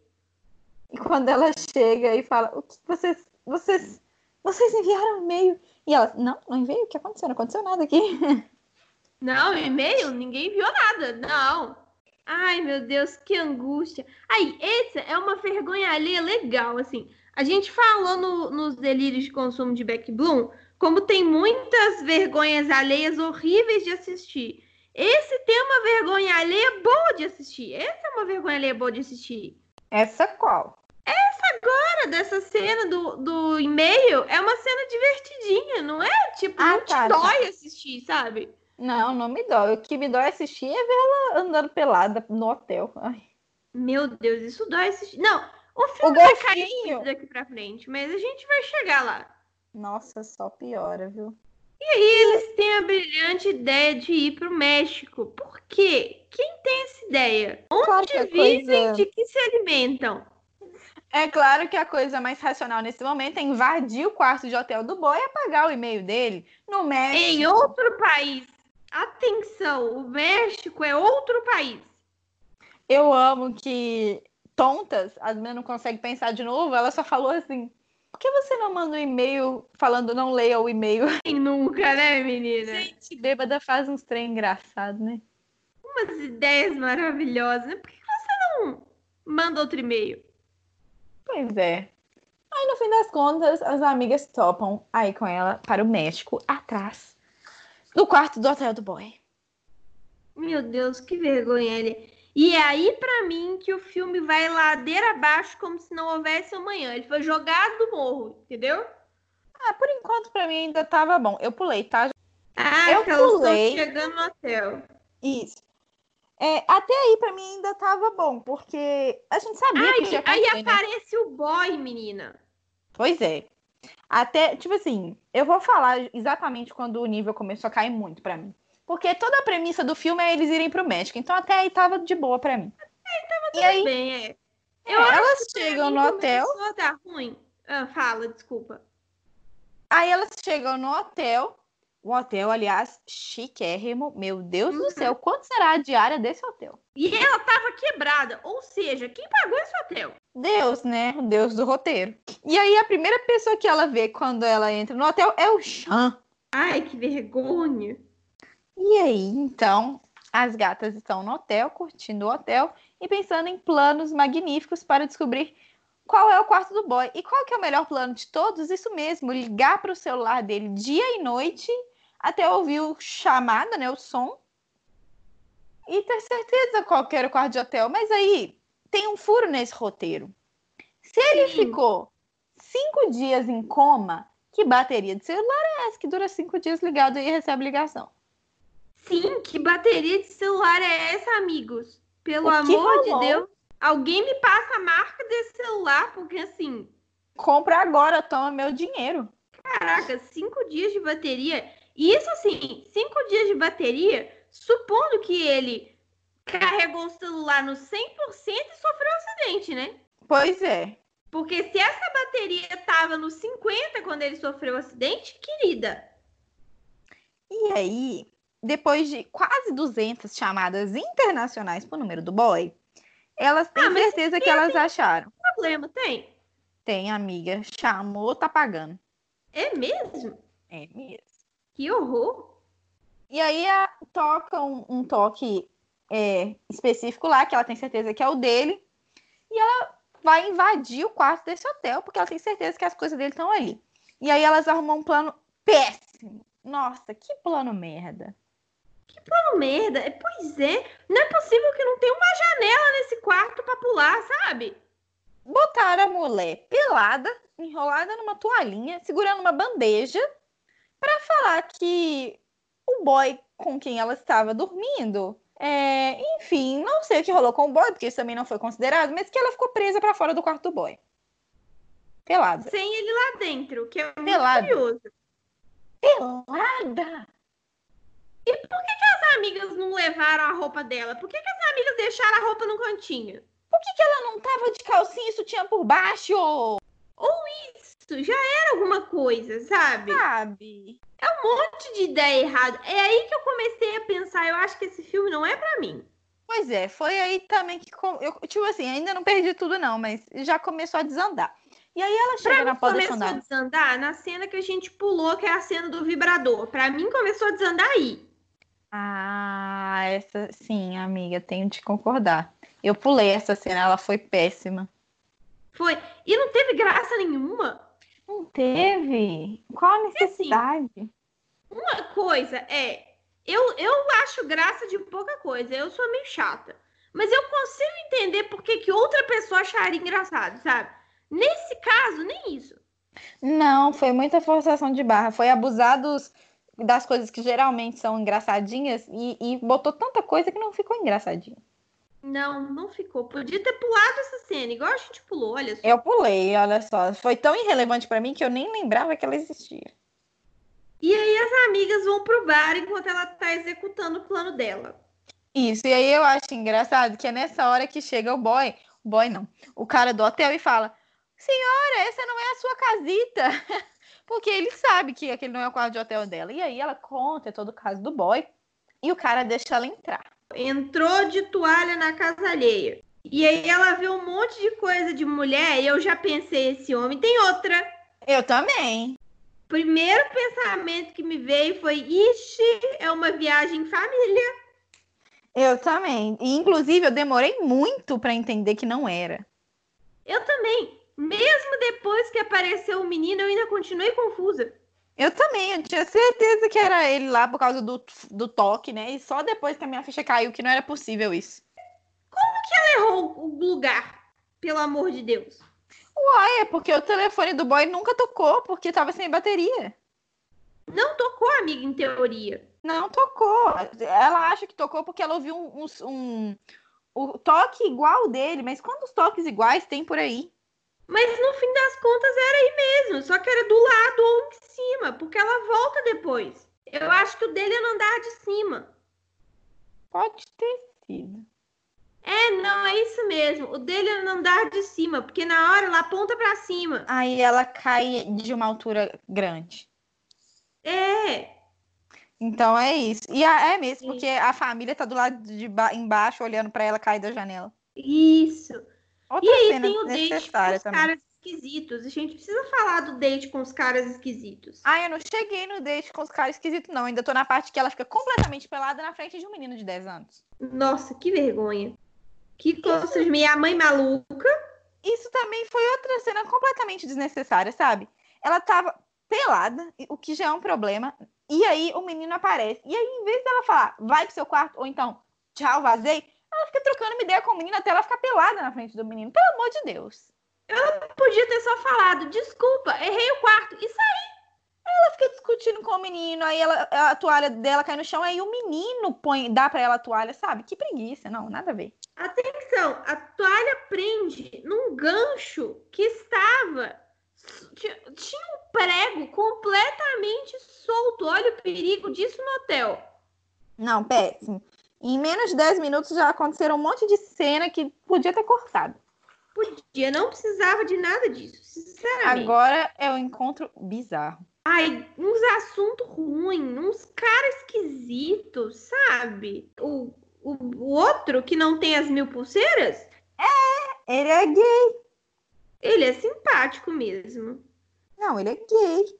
Speaker 2: E quando ela chega e fala: O que vocês, vocês, vocês enviaram e-mail? E ela: Não, não enviei. O que aconteceu? Não aconteceu nada aqui.
Speaker 1: Não, e-mail? Ninguém viu nada. Não. Ai, meu Deus, que angústia. Aí, essa é uma vergonha alheia legal, assim. A gente falou no, nos delírios de consumo de Beck Bloom como tem muitas vergonhas alheias horríveis de assistir. Esse tem uma vergonha alheia boa de assistir. Essa é uma vergonha alheia boa de assistir.
Speaker 2: Essa qual?
Speaker 1: Essa agora, dessa cena do, do e-mail, é uma cena divertidinha, não é? Tipo, ah, não tá, te dói tá. assistir, sabe?
Speaker 2: Não, não me dói. O que me dói assistir é ver ela andando pelada no hotel. Ai.
Speaker 1: Meu Deus, isso dói assistir. Não, o filme o vai cair daqui pra frente, mas a gente vai chegar lá.
Speaker 2: Nossa, só piora, viu?
Speaker 1: E aí eles têm a brilhante ideia de ir pro México. Por quê? Quem tem essa ideia? Onde claro vivem, coisa... de que se alimentam?
Speaker 2: É claro que a coisa mais racional nesse momento é invadir o quarto de hotel do boy e apagar o e-mail dele no México.
Speaker 1: Em outro país. Atenção, o México é outro país.
Speaker 2: Eu amo que tontas, as meninas não conseguem pensar de novo, ela só falou assim: por que você não manda um e-mail falando não leia o e-mail?
Speaker 1: Nunca, né, menina?
Speaker 2: Gente, bêbada faz uns trem engraçado, né?
Speaker 1: Umas ideias maravilhosas, né? Por que você não manda outro e-mail?
Speaker 2: Pois é. Aí, no fim das contas, as amigas topam aí com ela para o México, atrás no quarto do hotel do boy.
Speaker 1: Meu Deus, que vergonha ele. E é aí, para mim, que o filme vai ladeira abaixo como se não houvesse amanhã. Ele foi jogado do morro, entendeu?
Speaker 2: Ah, por enquanto, para mim ainda tava bom. Eu pulei, tá?
Speaker 1: Ah, eu pulei. chegando no hotel.
Speaker 2: Isso. É, até aí, para mim, ainda tava bom, porque a gente sabia Ai, que tinha
Speaker 1: Aí né? aparece o boy, menina.
Speaker 2: Pois é. Até, tipo assim, eu vou falar exatamente quando o nível começou a cair muito para mim. Porque toda a premissa do filme é eles irem pro México. Então até aí tava de boa para mim.
Speaker 1: É, tava tudo e aí, bem, é.
Speaker 2: Eu é, elas chegam no hotel.
Speaker 1: A dar ruim. Ah, fala, desculpa.
Speaker 2: Aí elas chegam no hotel. Um hotel, aliás, chiquérrimo. Meu Deus uhum. do céu, quanto será a diária desse hotel?
Speaker 1: E ela tava quebrada. Ou seja, quem pagou esse hotel?
Speaker 2: Deus, né? O Deus do roteiro. E aí a primeira pessoa que ela vê quando ela entra no hotel é o Chan.
Speaker 1: Ai, que vergonha.
Speaker 2: E aí, então, as gatas estão no hotel, curtindo o hotel e pensando em planos magníficos para descobrir qual é o quarto do boy. E qual que é o melhor plano de todos? Isso mesmo, ligar para o celular dele dia e noite até ouvir o chamada, né, o som, e ter certeza qual que era o quarto de hotel. Mas aí tem um furo nesse roteiro. Se ele Sim. ficou cinco dias em coma, que bateria de celular é essa que dura cinco dias ligado e recebe ligação?
Speaker 1: Sim, que bateria de celular é essa, amigos? Pelo amor de Deus, alguém me passa a marca desse celular, porque assim.
Speaker 2: Compra agora, toma meu dinheiro.
Speaker 1: Caraca, cinco dias de bateria. Isso assim, cinco dias de bateria, supondo que ele carregou o celular no 100% e sofreu um acidente, né?
Speaker 2: Pois é.
Speaker 1: Porque se essa bateria estava no 50 quando ele sofreu o acidente, querida.
Speaker 2: E aí, depois de quase 200 chamadas internacionais por número do boy, elas têm ah, certeza que elas acharam.
Speaker 1: problema tem?
Speaker 2: Tem, amiga. Chamou, tá pagando.
Speaker 1: É mesmo?
Speaker 2: É mesmo.
Speaker 1: Que horror.
Speaker 2: E aí a, toca um, um toque é, específico lá, que ela tem certeza que é o dele. E ela vai invadir o quarto desse hotel, porque ela tem certeza que as coisas dele estão ali. E aí elas arrumam um plano péssimo. Nossa, que plano merda.
Speaker 1: Que plano merda. É, pois é, não é possível que não tenha uma janela nesse quarto para pular, sabe?
Speaker 2: Botaram a mulher pelada, enrolada numa toalhinha, segurando uma bandeja, para falar que o boy com quem ela estava dormindo é, enfim, não sei o que rolou com o boy, porque isso também não foi considerado, mas que ela ficou presa para fora do quarto do boy. Pelada.
Speaker 1: Sem ele lá dentro, que é muito Pelada. curioso.
Speaker 2: Pelada?
Speaker 1: E por que, que as amigas não levaram a roupa dela? Por que, que as amigas deixaram a roupa no cantinho?
Speaker 2: Por que, que ela não tava de calcinha e sutiã por baixo?
Speaker 1: Ou isso, já era alguma coisa, sabe?
Speaker 2: Sabe.
Speaker 1: É um monte de ideia errada. É aí que eu comecei a pensar, eu acho que esse filme não é para mim.
Speaker 2: Pois é, foi aí também que eu, tipo assim, ainda não perdi tudo não, mas já começou a desandar. E aí ela chega pra na
Speaker 1: começou a desandar na cena que a gente pulou, que é a cena do vibrador. Para mim começou a desandar aí.
Speaker 2: Ah, essa sim, amiga, tenho de concordar. Eu pulei essa cena, ela foi péssima.
Speaker 1: Foi. E não teve graça nenhuma.
Speaker 2: Não teve? Qual a necessidade? Assim,
Speaker 1: uma coisa é, eu, eu acho graça de pouca coisa, eu sou meio chata. Mas eu consigo entender por que, que outra pessoa acharia engraçado, sabe? Nesse caso, nem isso.
Speaker 2: Não, foi muita forçação de barra. Foi abusar dos, das coisas que geralmente são engraçadinhas e, e botou tanta coisa que não ficou engraçadinho.
Speaker 1: Não, não ficou. Podia ter pulado essa cena, igual a gente pulou, olha só.
Speaker 2: Eu pulei, olha só. Foi tão irrelevante para mim que eu nem lembrava que ela existia.
Speaker 1: E aí as amigas vão pro bar enquanto ela tá executando o plano dela.
Speaker 2: Isso, e aí eu acho engraçado que é nessa hora que chega o boy, o boy não, o cara do hotel e fala: Senhora, essa não é a sua casita. Porque ele sabe que aquele não é o quarto de hotel dela. E aí ela conta todo o caso do boy e o cara deixa ela entrar
Speaker 1: entrou de toalha na casa alheia. E aí ela vê um monte de coisa de mulher e eu já pensei, esse homem tem outra.
Speaker 2: Eu também.
Speaker 1: Primeiro pensamento que me veio foi, ixi, é uma viagem em família.
Speaker 2: Eu também. E, inclusive, eu demorei muito para entender que não era.
Speaker 1: Eu também. Mesmo depois que apareceu o menino, eu ainda continuei confusa.
Speaker 2: Eu também, eu tinha certeza que era ele lá por causa do, do toque, né? E só depois que a minha ficha caiu que não era possível isso.
Speaker 1: Como que ela errou o lugar? Pelo amor de Deus.
Speaker 2: Uai, é porque o telefone do boy nunca tocou, porque tava sem bateria.
Speaker 1: Não tocou, amiga, em teoria.
Speaker 2: Não tocou. Ela acha que tocou porque ela ouviu um, um, um, um toque igual dele, mas quantos toques iguais tem por aí?
Speaker 1: Mas no fim das contas era aí mesmo, só que era do lado ou em cima, porque ela volta depois. Eu acho que o dele é no andar de cima.
Speaker 2: Pode ter sido.
Speaker 1: É, não, é isso mesmo. O dele é no andar de cima, porque na hora ela aponta para cima.
Speaker 2: Aí ela cai de uma altura grande.
Speaker 1: É.
Speaker 2: Então é isso. E é mesmo, porque a família tá do lado de embaixo olhando para ela cair da janela.
Speaker 1: Isso. Outra e aí tem o date com os também. caras esquisitos. A gente precisa falar do date com os caras esquisitos.
Speaker 2: Ah, eu não cheguei no date com os caras esquisitos, não. Ainda tô na parte que ela fica completamente pelada na frente de um menino de 10 anos.
Speaker 1: Nossa, que vergonha. Que coisa de minha mãe maluca.
Speaker 2: Isso também foi outra cena completamente desnecessária, sabe? Ela tava pelada, o que já é um problema. E aí o menino aparece. E aí, em vez dela falar, vai pro seu quarto, ou então, tchau, vazei, ela fica trocando uma ideia com o menino até ela ficar pelada na frente do menino. Pelo amor de Deus.
Speaker 1: Ela podia ter só falado, desculpa, errei o quarto. E sair.
Speaker 2: Ela fica discutindo com o menino, aí ela, a toalha dela cai no chão, aí o menino põe, dá para ela a toalha, sabe? Que preguiça, não, nada a ver.
Speaker 1: Atenção, a toalha prende num gancho que estava tinha um prego completamente solto. Olha o perigo disso no hotel.
Speaker 2: Não, péssimo. Em menos de 10 minutos já aconteceram um monte de cena que podia ter cortado.
Speaker 1: Podia, não precisava de nada disso, sinceramente.
Speaker 2: Agora é um encontro bizarro.
Speaker 1: Ai, uns assuntos ruins, uns caras esquisitos, sabe? O, o, o outro que não tem as mil pulseiras?
Speaker 2: É, ele é gay.
Speaker 1: Ele é simpático mesmo.
Speaker 2: Não, ele é gay.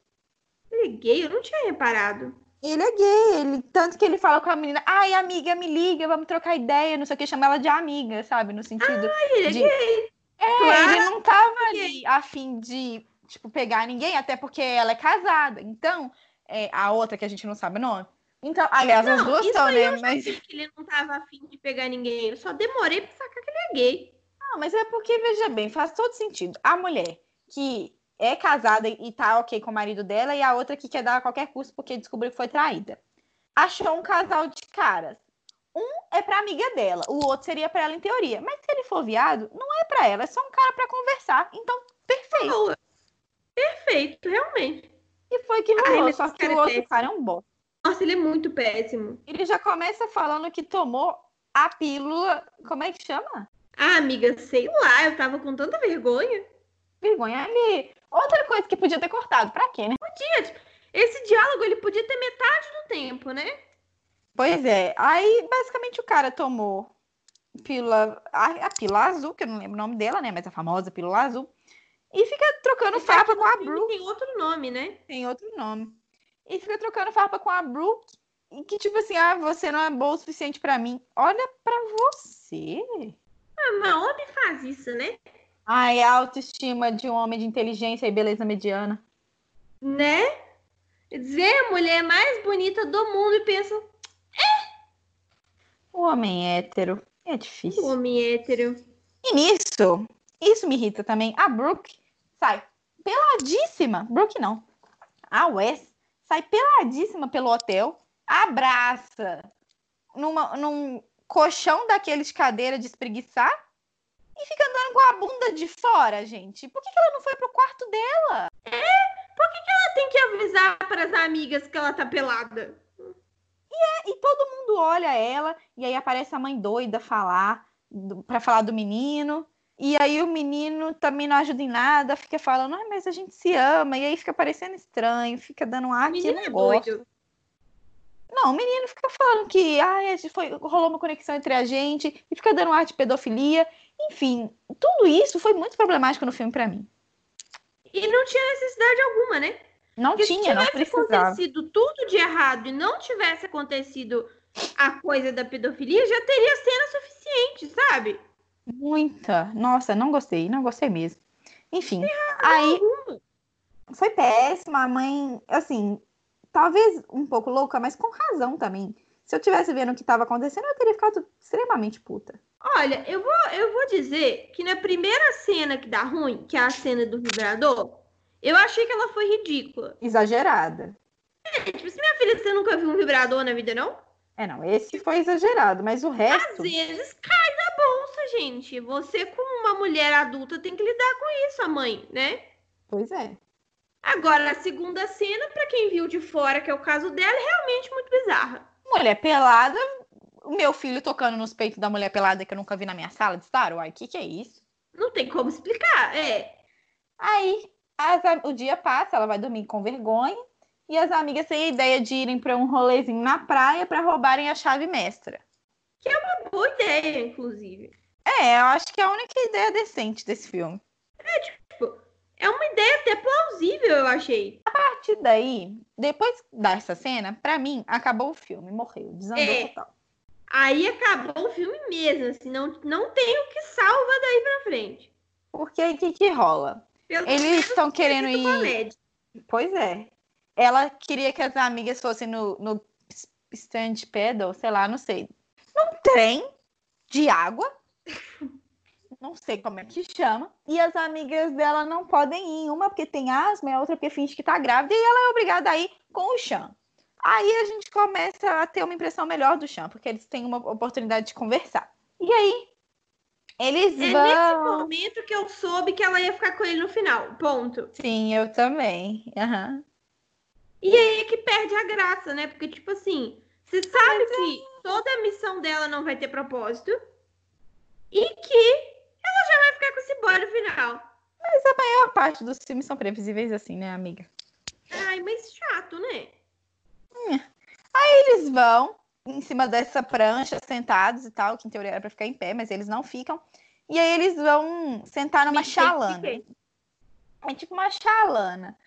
Speaker 1: Ele é gay? Eu não tinha reparado.
Speaker 2: Ele é gay, ele, tanto que ele fala com a menina, ai, amiga, me liga, vamos trocar ideia, não sei o que, chama ela de amiga, sabe? No sentido.
Speaker 1: Ai, ele é
Speaker 2: de-
Speaker 1: gay.
Speaker 2: É,
Speaker 1: Claro
Speaker 2: ele não tava ali a fim de, tipo, pegar ninguém, até porque ela é casada. Então, é, a outra que a gente não sabe o nome. Então, aliás, as
Speaker 1: Não,
Speaker 2: duas
Speaker 1: isso
Speaker 2: estão,
Speaker 1: aí
Speaker 2: né? Mas,
Speaker 1: ele não tava afim de pegar ninguém. Eu só demorei pra sacar que ele é gay.
Speaker 2: não, mas é porque, veja bem, faz todo sentido. A mulher que é casada e tá ok com o marido dela, e a outra que quer dar a qualquer custo porque descobriu que foi traída. Achou um casal de caras. Um é pra amiga dela, o outro seria pra ela em teoria. Mas se ele for viado, não é pra ela, é só um cara pra conversar. Então, perfeito.
Speaker 1: Boa. Perfeito, realmente.
Speaker 2: E foi que
Speaker 1: Ai,
Speaker 2: rolou,
Speaker 1: mas
Speaker 2: só que o
Speaker 1: é
Speaker 2: outro
Speaker 1: péssimo.
Speaker 2: cara é um bosta.
Speaker 1: Nossa, ele é muito péssimo.
Speaker 2: Ele já começa falando que tomou a pílula. Como é que chama?
Speaker 1: Ah, amiga, sei lá, eu tava com tanta vergonha.
Speaker 2: Vergonha ali. Outra coisa que podia ter cortado. Pra quê, né?
Speaker 1: Esse diálogo ele podia ter metade do tempo, né?
Speaker 2: Pois é. Aí, basicamente, o cara tomou pílula. A, a pílula azul, que eu não lembro o nome dela, né? Mas a famosa pílula azul. E fica trocando
Speaker 1: Esse
Speaker 2: farpa com a Brooke.
Speaker 1: Tem outro nome, né?
Speaker 2: Tem outro nome. E fica trocando farpa com a Brooke. E que, tipo assim, ah, você não é boa o suficiente pra mim. Olha pra você.
Speaker 1: Ah, mas homem faz isso, né?
Speaker 2: Ai, a autoestima de um homem de inteligência e beleza mediana.
Speaker 1: Né? Dizer a mulher mais bonita do mundo e pensa,
Speaker 2: O homem hétero é
Speaker 1: o
Speaker 2: difícil.
Speaker 1: homem hétero.
Speaker 2: E nisso, isso me irrita também. A Brooke sai peladíssima. Brooke não. A Wes sai peladíssima pelo hotel, abraça numa, num colchão daqueles de cadeira de espreguiçar e fica andando com a bunda de fora, gente. Por que, que ela não foi pro quarto dela?
Speaker 1: Ela tem que avisar para as amigas que ela tá pelada.
Speaker 2: E todo mundo olha ela e aí aparece a mãe doida falar pra falar do menino. E aí o menino também não ajuda em nada, fica falando, ah, mas a gente se ama, e aí fica parecendo estranho, fica dando um ar
Speaker 1: O
Speaker 2: que não
Speaker 1: é
Speaker 2: gosta.
Speaker 1: doido.
Speaker 2: Não, o menino fica falando que ah, foi, rolou uma conexão entre a gente e fica dando ar de pedofilia. Enfim, tudo isso foi muito problemático no filme pra mim.
Speaker 1: E não tinha necessidade alguma, né?
Speaker 2: Não
Speaker 1: Porque se
Speaker 2: tinha, não
Speaker 1: tivesse
Speaker 2: precisava.
Speaker 1: acontecido tudo de errado e não tivesse acontecido a coisa da pedofilia, já teria cena suficiente, sabe?
Speaker 2: Muita. Nossa, não gostei, não gostei mesmo. Enfim, aí
Speaker 1: Alguma.
Speaker 2: foi péssima. A mãe, assim, talvez um pouco louca, mas com razão também. Se eu tivesse vendo o que estava acontecendo, eu teria ficado extremamente puta.
Speaker 1: Olha, eu vou, eu vou dizer que na primeira cena que dá ruim, que é a cena do vibrador, eu achei que ela foi ridícula.
Speaker 2: Exagerada.
Speaker 1: É, tipo, se minha filha, você nunca viu um vibrador na vida, não?
Speaker 2: É, não, esse foi exagerado, mas o
Speaker 1: Às
Speaker 2: resto.
Speaker 1: vezes cai da bolsa, gente. Você, como uma mulher adulta, tem que lidar com isso, a mãe, né?
Speaker 2: Pois é.
Speaker 1: Agora, a segunda cena, pra quem viu de fora, que é o caso dela, é realmente muito bizarra.
Speaker 2: Mulher pelada, o meu filho tocando nos peitos da mulher pelada que eu nunca vi na minha sala de estar. Uai, o que, que é isso?
Speaker 1: Não tem como explicar. É,
Speaker 2: Aí as o dia passa, ela vai dormir com vergonha. E as amigas têm a ideia de irem para um rolezinho na praia para roubarem a chave mestra.
Speaker 1: uma boa ideia, inclusive.
Speaker 2: É, eu acho que é a única ideia decente desse filme.
Speaker 1: É uma ideia até plausível, eu achei.
Speaker 2: A partir daí, depois dessa cena, pra mim, acabou o filme, morreu, desandou
Speaker 1: É.
Speaker 2: total.
Speaker 1: Aí acabou o filme mesmo, assim, não, não tem o que salva daí pra frente.
Speaker 2: Porque aí o que, que rola?
Speaker 1: Pelo
Speaker 2: Eles estão querendo ir.
Speaker 1: comédia.
Speaker 2: Pois é. Ela queria que as amigas fossem no, no stand pedal, sei lá, não sei. Num trem de água. Não sei como é que chama. E as amigas dela não podem ir. Uma porque tem asma, e a outra porque finge que tá grávida. E ela é obrigada a ir com o Chan. Aí a gente começa a ter uma impressão melhor do Chan, porque eles têm uma oportunidade de conversar. E aí, eles
Speaker 1: É nesse
Speaker 2: vão.
Speaker 1: momento que eu soube que ela ia ficar com ele no final. Ponto.
Speaker 2: Sim, eu também. Aham.
Speaker 1: E aí é que perde a graça, né? Porque, tipo assim, você sabe que toda a missão dela não vai ter propósito e que ela já vai ficar com esse boy no final.
Speaker 2: Mas a maior parte dos filmes são previsíveis assim, né, amiga?
Speaker 1: Ai, mas chato, né?
Speaker 2: Eles vão em cima dessa prancha, sentados e tal, que em teoria era pra ficar em pé, mas eles não ficam. E aí eles vão sentar numa chalana. É tipo uma chalana.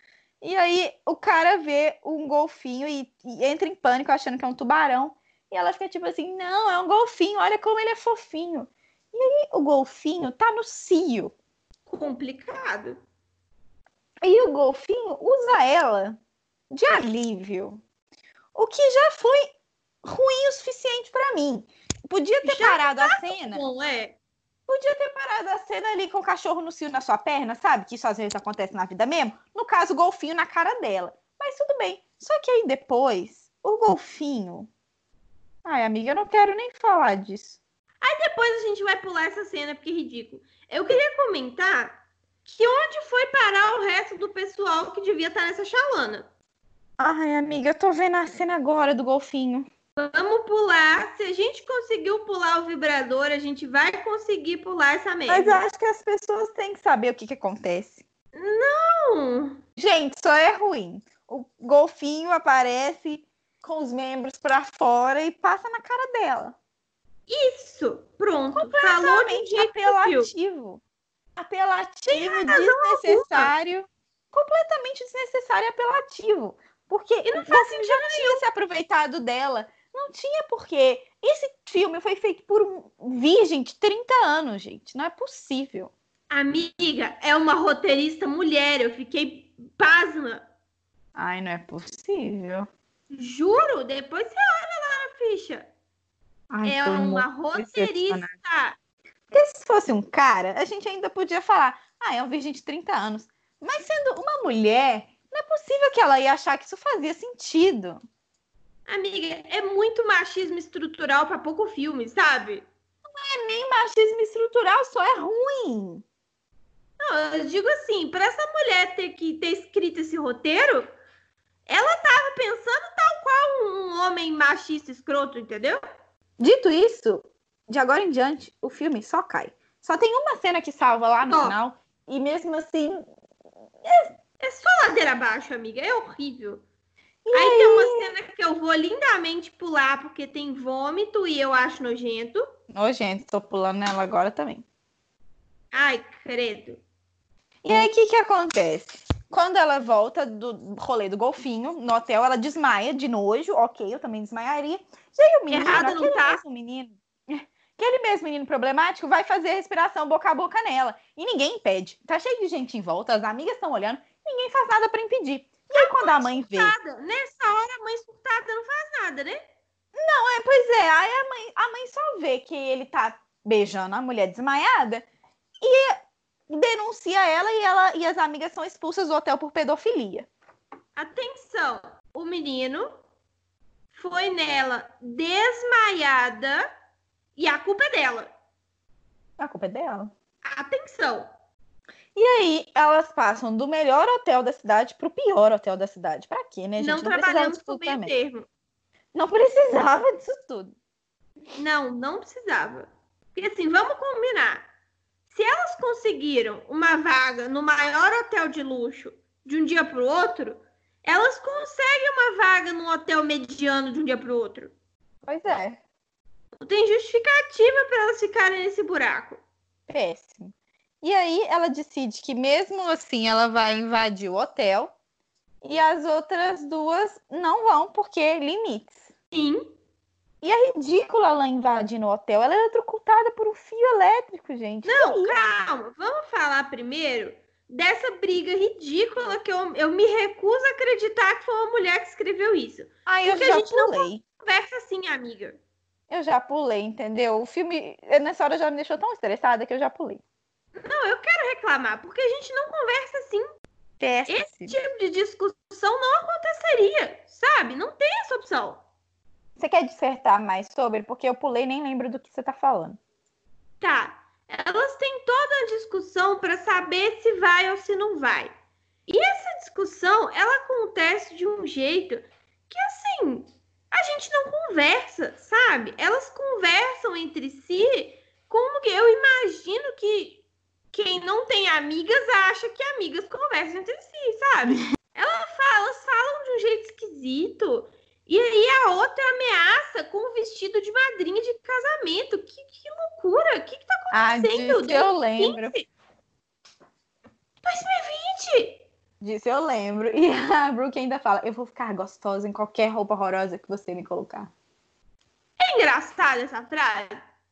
Speaker 2: E aí o cara vê um golfinho e, e, entra em pânico achando que é um tubarão. E ela fica tipo assim: não, é um golfinho, olha como ele é fofinho. E aí o golfinho tá no cio.
Speaker 1: Complicado.
Speaker 2: E o golfinho usa ela de alívio. O que já foi ruim o suficiente para mim. Podia ter já parado tá a cena.
Speaker 1: Bom, é.
Speaker 2: Podia ter parado a cena ali com o cachorro no cio na sua perna, sabe? Que isso às vezes acontece na vida mesmo. No caso, o golfinho na cara dela. Mas tudo bem. Só que aí depois, o golfinho. Ai, amiga, eu não quero nem falar disso.
Speaker 1: Aí depois a gente vai pular essa cena, porque é ridículo. Eu queria comentar que onde foi parar o resto do pessoal que devia estar nessa chalana.
Speaker 2: Ai, amiga, eu tô vendo a cena agora do golfinho.
Speaker 1: Vamos pular. Se a gente conseguiu pular o vibrador, a gente vai conseguir pular essa merda.
Speaker 2: Mas eu acho que as pessoas têm que saber o que, que acontece.
Speaker 1: Não!
Speaker 2: Gente, só é ruim. O golfinho aparece com os membros para fora e passa na cara dela.
Speaker 1: Isso! Pronto.
Speaker 2: Completamente Falou apelativo. Apelativo, desnecessário. Completamente desnecessário e apelativo. Porque e não faz sentido já tinha se aproveitado dela. Não tinha porquê. Esse filme foi feito por um virgem de 30 anos, gente. Não é possível.
Speaker 1: Amiga, é uma roteirista mulher. Eu fiquei pasma.
Speaker 2: Ai, não é possível.
Speaker 1: Juro, depois você olha lá na ficha. Ai, é uma roteirista.
Speaker 2: Porque se fosse um cara, a gente ainda podia falar, ah, é um virgem de 30 anos. Mas sendo uma mulher, não é possível que ela ia achar que isso fazia sentido.
Speaker 1: Amiga, é muito machismo estrutural para pouco filme, sabe?
Speaker 2: Não é nem machismo estrutural, só é ruim.
Speaker 1: Não, eu digo assim, para essa mulher ter que ter escrito esse roteiro, ela tava pensando tal qual um homem machista escroto, entendeu?
Speaker 2: Dito isso, de agora em diante, o filme só cai. Só tem uma cena que salva lá no final, e mesmo assim.
Speaker 1: É, é só ladeira abaixo, amiga. É horrível. Aí, aí tem uma cena que eu vou lindamente pular, porque tem vômito e eu acho nojento.
Speaker 2: Nojento, tô pulando nela agora também.
Speaker 1: Ai, credo.
Speaker 2: E aí, o que que acontece? Quando ela volta do rolê do golfinho, no hotel, ela desmaia de nojo. Ok, eu também desmaiaria. E aí o menino,
Speaker 1: Errado não tá.
Speaker 2: mesmo menino, aquele mesmo menino problemático vai fazer respiração boca a boca nela. E ninguém impede. Tá cheio de gente em volta, as amigas estão olhando ninguém faz nada para impedir. E aí, a quando a mãe vê.
Speaker 1: Nessa hora, a mãe surtada não faz nada, né?
Speaker 2: Não, é, pois é. Aí a mãe, a mãe só vê que ele tá beijando a mulher desmaiada e denuncia ela e, ela e as amigas são expulsas do hotel por pedofilia.
Speaker 1: Atenção! O menino foi nela desmaiada e a culpa é dela.
Speaker 2: A culpa é dela.
Speaker 1: Atenção!
Speaker 2: E aí elas passam do melhor hotel da cidade pro pior hotel da cidade. Para quê, né, gente?
Speaker 1: Não, não trabalhamos com meio termo.
Speaker 2: Não precisava disso tudo.
Speaker 1: Não, não precisava. Porque assim, vamos combinar. Se elas conseguiram uma vaga no maior hotel de luxo de um dia para o outro, elas conseguem uma vaga num hotel mediano de um dia para o outro.
Speaker 2: Pois é.
Speaker 1: Não tem justificativa para elas ficarem nesse buraco.
Speaker 2: Péssimo. E aí ela decide que mesmo assim ela vai invadir o hotel e as outras duas não vão porque limites.
Speaker 1: Sim.
Speaker 2: E é ridículo ela invadir no hotel. Ela é eletrocutada por um fio elétrico, gente.
Speaker 1: Não, calma. Vamos falar primeiro dessa briga ridícula que eu, eu me recuso a acreditar que foi uma mulher que escreveu isso.
Speaker 2: Ah, eu já a gente pulei.
Speaker 1: não conversa assim, amiga.
Speaker 2: Eu já pulei, entendeu? O filme, nessa hora, já me deixou tão estressada que eu já pulei.
Speaker 1: Não, eu quero reclamar, porque a gente não conversa assim.
Speaker 2: Péssimo.
Speaker 1: Esse tipo de discussão não aconteceria, sabe? Não tem essa opção.
Speaker 2: Você quer dissertar mais sobre? Porque eu pulei e nem lembro do que você tá falando.
Speaker 1: Tá. Elas têm toda a discussão para saber se vai ou se não vai. E essa discussão, ela acontece de um jeito que, assim, a gente não conversa, sabe? Elas conversam entre si como que eu imagino que quem não tem amigas acha que amigas conversam entre si, sabe? Ela fala, elas falam de um jeito esquisito. E aí a outra ameaça com o vestido de madrinha de casamento. Que, que loucura! O que, que tá acontecendo?
Speaker 2: Ah, eu lembro.
Speaker 1: 2020?
Speaker 2: Disso eu lembro. E a Brooke ainda fala: Eu vou ficar gostosa em qualquer roupa horrorosa que você me colocar.
Speaker 1: É engraçada essa frase?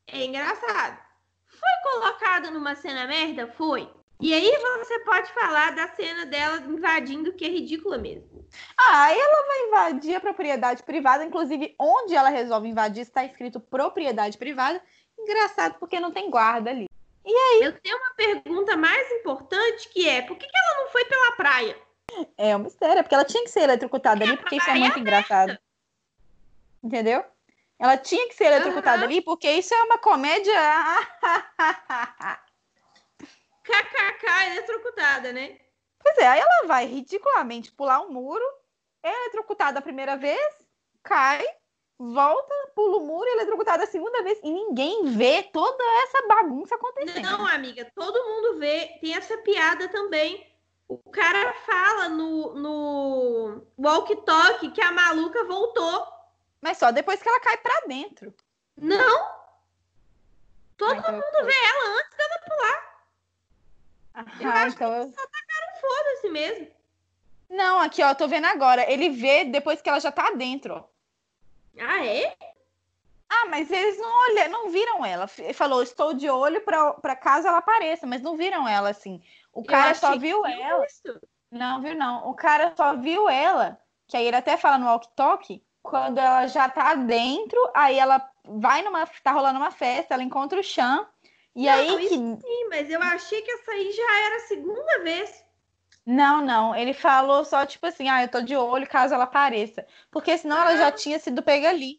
Speaker 1: É engraçado. Foi colocada numa cena merda? Foi. E aí você pode falar da cena dela invadindo, que é ridícula mesmo.
Speaker 2: Ah, ela vai invadir a propriedade privada, inclusive onde ela resolve invadir está escrito propriedade privada. Engraçado porque não tem guarda ali.
Speaker 1: Eu tenho uma pergunta mais importante que é: por que, que ela não foi pela praia?
Speaker 2: É um mistério, porque ela tinha que ser eletrocutada ali, porque isso é muito engraçado. Entendeu? Ela tinha que ser eletrocutada
Speaker 1: Aham.
Speaker 2: ali, porque isso é uma comédia.
Speaker 1: KKK eletrocutada, né?
Speaker 2: Pois é, aí ela vai ridiculamente pular um muro, é eletrocutada a primeira vez, cai, volta, pula o muro, é eletrocutada a segunda vez, e ninguém vê toda essa bagunça acontecendo.
Speaker 1: Não, amiga, todo mundo vê. Tem essa piada também. O cara fala no, no walkie-talkie que a maluca voltou.
Speaker 2: Mas só depois que ela cai pra dentro.
Speaker 1: Não! Todo
Speaker 2: então eu-
Speaker 1: mundo vê ela antes dela pular. Eu
Speaker 2: Ah,
Speaker 1: acho
Speaker 2: então eu-
Speaker 1: Foda-se mesmo.
Speaker 2: Não, aqui, ó, tô vendo agora. Ele vê depois que ela já tá dentro, ó.
Speaker 1: Ah, é?
Speaker 2: Ah, mas eles não olham, não viram ela. Ele falou, estou de olho pra, pra caso ela apareça, mas não viram ela assim. O cara só viu
Speaker 1: que
Speaker 2: ela.
Speaker 1: isso.
Speaker 2: Não, viu não. O cara só viu ela, que aí ele até fala no walk-talk, quando ela já tá dentro, aí ela vai numa. tá rolando uma festa, ela encontra o Chan. E
Speaker 1: Não,
Speaker 2: aí que.
Speaker 1: Sim, mas eu achei que essa aí já era a segunda vez.
Speaker 2: Não, não. Ele falou só, tipo assim, ah, eu tô de olho caso ela apareça. Porque senão ela já tinha sido pega ali.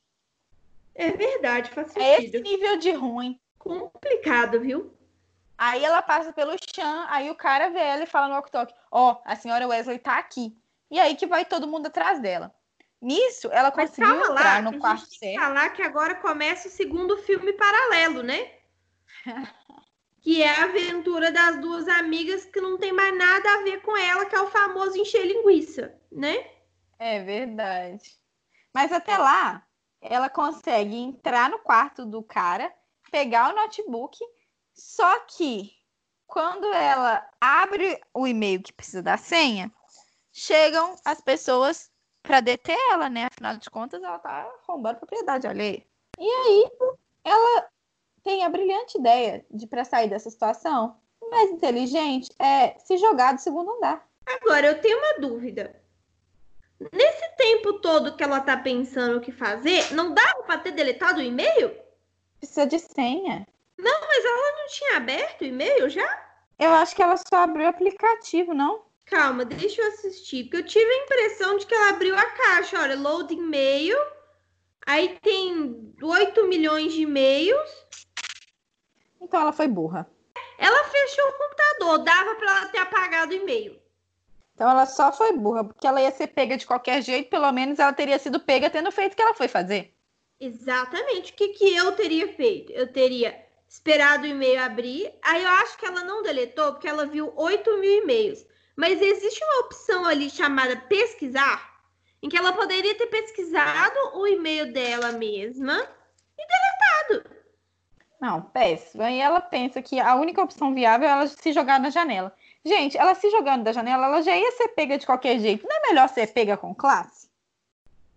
Speaker 1: É verdade, faz
Speaker 2: É esse
Speaker 1: sentido.
Speaker 2: nível de ruim.
Speaker 1: Complicado, viu?
Speaker 2: Aí ela passa pelo chão, aí o cara vê ela e fala no walk-talk, ó, a senhora Wesley tá aqui. E aí que vai todo mundo atrás dela. Nisso, ela
Speaker 1: Mas
Speaker 2: conseguiu
Speaker 1: lá,
Speaker 2: entrar
Speaker 1: que
Speaker 2: no quarto certo.
Speaker 1: falar que agora começa o segundo filme paralelo, né? Que é a aventura das duas amigas que não tem mais nada a ver com ela, que é o famoso encher linguiça, né?
Speaker 2: É verdade. Mas até lá, ela consegue entrar no quarto do cara, pegar o notebook, só que quando ela abre o e-mail que precisa da senha, chegam as pessoas para deter ela, né? Afinal de contas, ela tá roubando propriedade alheia. E aí, ela tem a brilhante ideia de para sair dessa situação, o mais inteligente é se jogar do segundo andar.
Speaker 1: Agora, eu tenho uma dúvida. Nesse tempo todo que ela tá pensando o que fazer, não dava pra ter deletado o e-mail?
Speaker 2: Precisa de senha.
Speaker 1: Mas ela não tinha aberto o e-mail já?
Speaker 2: Eu acho que ela só abriu o aplicativo, não?
Speaker 1: Calma, deixa eu assistir, porque eu tive a impressão de que ela abriu a caixa. Olha, loading e-mail. Aí tem 8 milhões de e-mails.
Speaker 2: Então ela foi burra.
Speaker 1: Ela fechou o computador, dava pra ela ter apagado o e-mail.
Speaker 2: Então ela só foi burra, porque ela ia ser pega de qualquer jeito, pelo menos ela teria sido pega tendo feito o que ela foi fazer.
Speaker 1: Exatamente. O que, que eu teria feito? Eu teria esperado o e-mail abrir. Aí eu acho que ela não deletou, porque ela viu 8 mil e-mails. Mas existe uma opção ali chamada pesquisar, em que ela poderia ter pesquisado o e-mail dela mesma.
Speaker 2: Não, péssimo. Aí ela pensa que a única opção viável é ela se jogar na janela. Gente, ela se jogando da janela, ela já ia ser pega de qualquer jeito. Não é melhor ser pega com classe?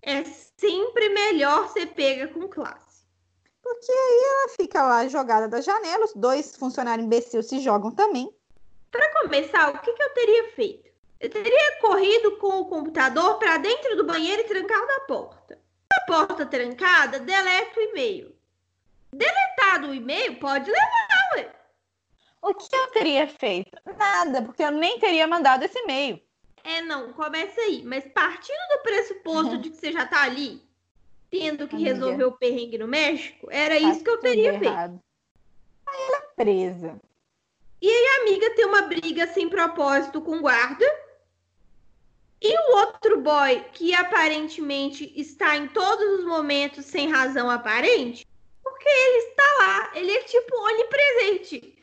Speaker 1: É sempre melhor ser pega com classe.
Speaker 2: Porque aí ela fica lá jogada da janela, os dois funcionários imbecis se jogam também.
Speaker 1: Para começar, o que, que eu teria feito? Eu teria corrido com o computador para dentro do banheiro e trancado a porta. A porta trancada, deleta o e-mail. Deletado o e-mail, pode levar.
Speaker 2: O que eu teria feito? Nada, porque eu nem teria mandado esse e-mail.
Speaker 1: É, não, começa aí. Mas partindo do pressuposto de que você já tá ali, tendo que
Speaker 2: Amiga.
Speaker 1: resolver o perrengue no México, era
Speaker 2: Tá
Speaker 1: isso que eu teria feito.
Speaker 2: Aí ela é presa.
Speaker 1: A amiga tem uma briga sem propósito com o guarda. E o outro boy, que aparentemente está em todos os momentos sem razão aparente, porque ele está lá, ele é tipo onipresente.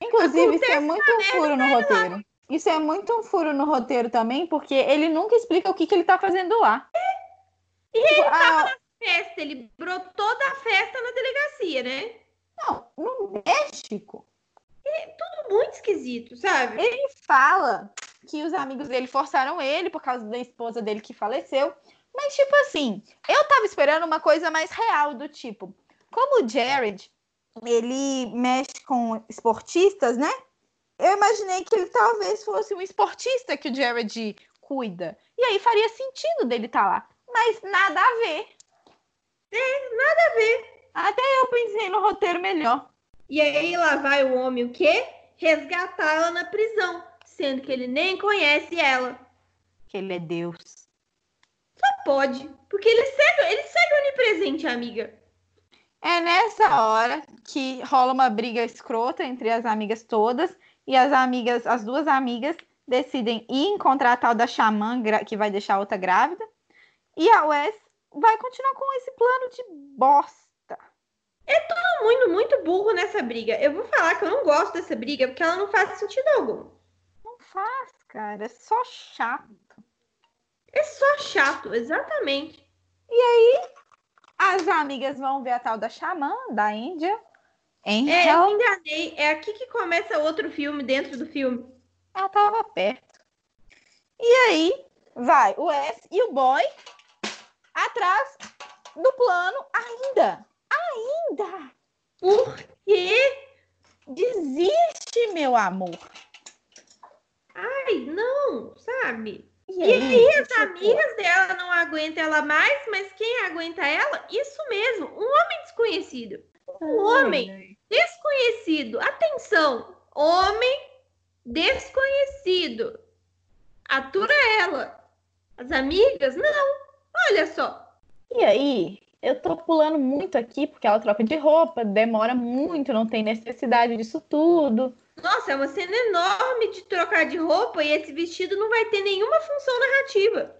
Speaker 2: Inclusive, isso é muito um furo no roteiro. Isso é muito um furo no roteiro também, porque ele nunca explica o que, que ele tá fazendo lá.
Speaker 1: E ele
Speaker 2: Ah,
Speaker 1: Festa, ele brotou da festa na delegacia, né?
Speaker 2: não, no México,
Speaker 1: Tudo muito esquisito, sabe?
Speaker 2: ele fala que os amigos dele forçaram ele por causa da esposa dele que faleceu. Mas, tipo assim, eu tava esperando uma coisa mais real, do tipo, como o Jared, ele mexe com esportistas, né? Eu imaginei que ele talvez fosse um esportista que o Jared cuida. E aí faria sentido dele estar tá lá. Mas nada a ver.
Speaker 1: É, nada a ver.
Speaker 2: Até eu pensei no roteiro melhor.
Speaker 1: E aí lá vai o homem o quê? Resgatar ela na prisão, sendo que ele nem conhece ela.
Speaker 2: Que ele é Deus.
Speaker 1: Só pode, porque ele segue, ele segue onipresente, amiga.
Speaker 2: É nessa hora que rola uma briga escrota entre as amigas todas e as amigas, as duas amigas decidem ir encontrar a tal da xamã que vai deixar a outra grávida. E a Wes vai continuar com esse plano de bosta.
Speaker 1: É todo mundo muito burro nessa briga. Eu vou falar que eu não gosto dessa briga porque ela não faz sentido algum.
Speaker 2: Não faz, cara. É só chato.
Speaker 1: É só chato, exatamente.
Speaker 2: E aí, as amigas vão ver a tal da xamã da Índia.
Speaker 1: Angel. É, eu me enganei. É aqui que começa outro filme dentro do filme.
Speaker 2: Ela tava perto. E aí, vai o S e o boy atrás do plano ainda. Ainda.
Speaker 1: Por quê?
Speaker 2: Desiste, meu amor.
Speaker 1: Ai, não, sabe? E, e aí, as amigas dela não aguentam ela mais, mas quem aguenta ela? Isso mesmo, um homem desconhecido. Um homem desconhecido. Atenção, homem desconhecido. Atura ela. As amigas, não. Olha só.
Speaker 2: E aí, eu tô pulando muito aqui porque ela troca de roupa, demora muito, não tem necessidade disso tudo.
Speaker 1: Nossa, é uma cena enorme de trocar de roupa e esse vestido não vai ter nenhuma função narrativa.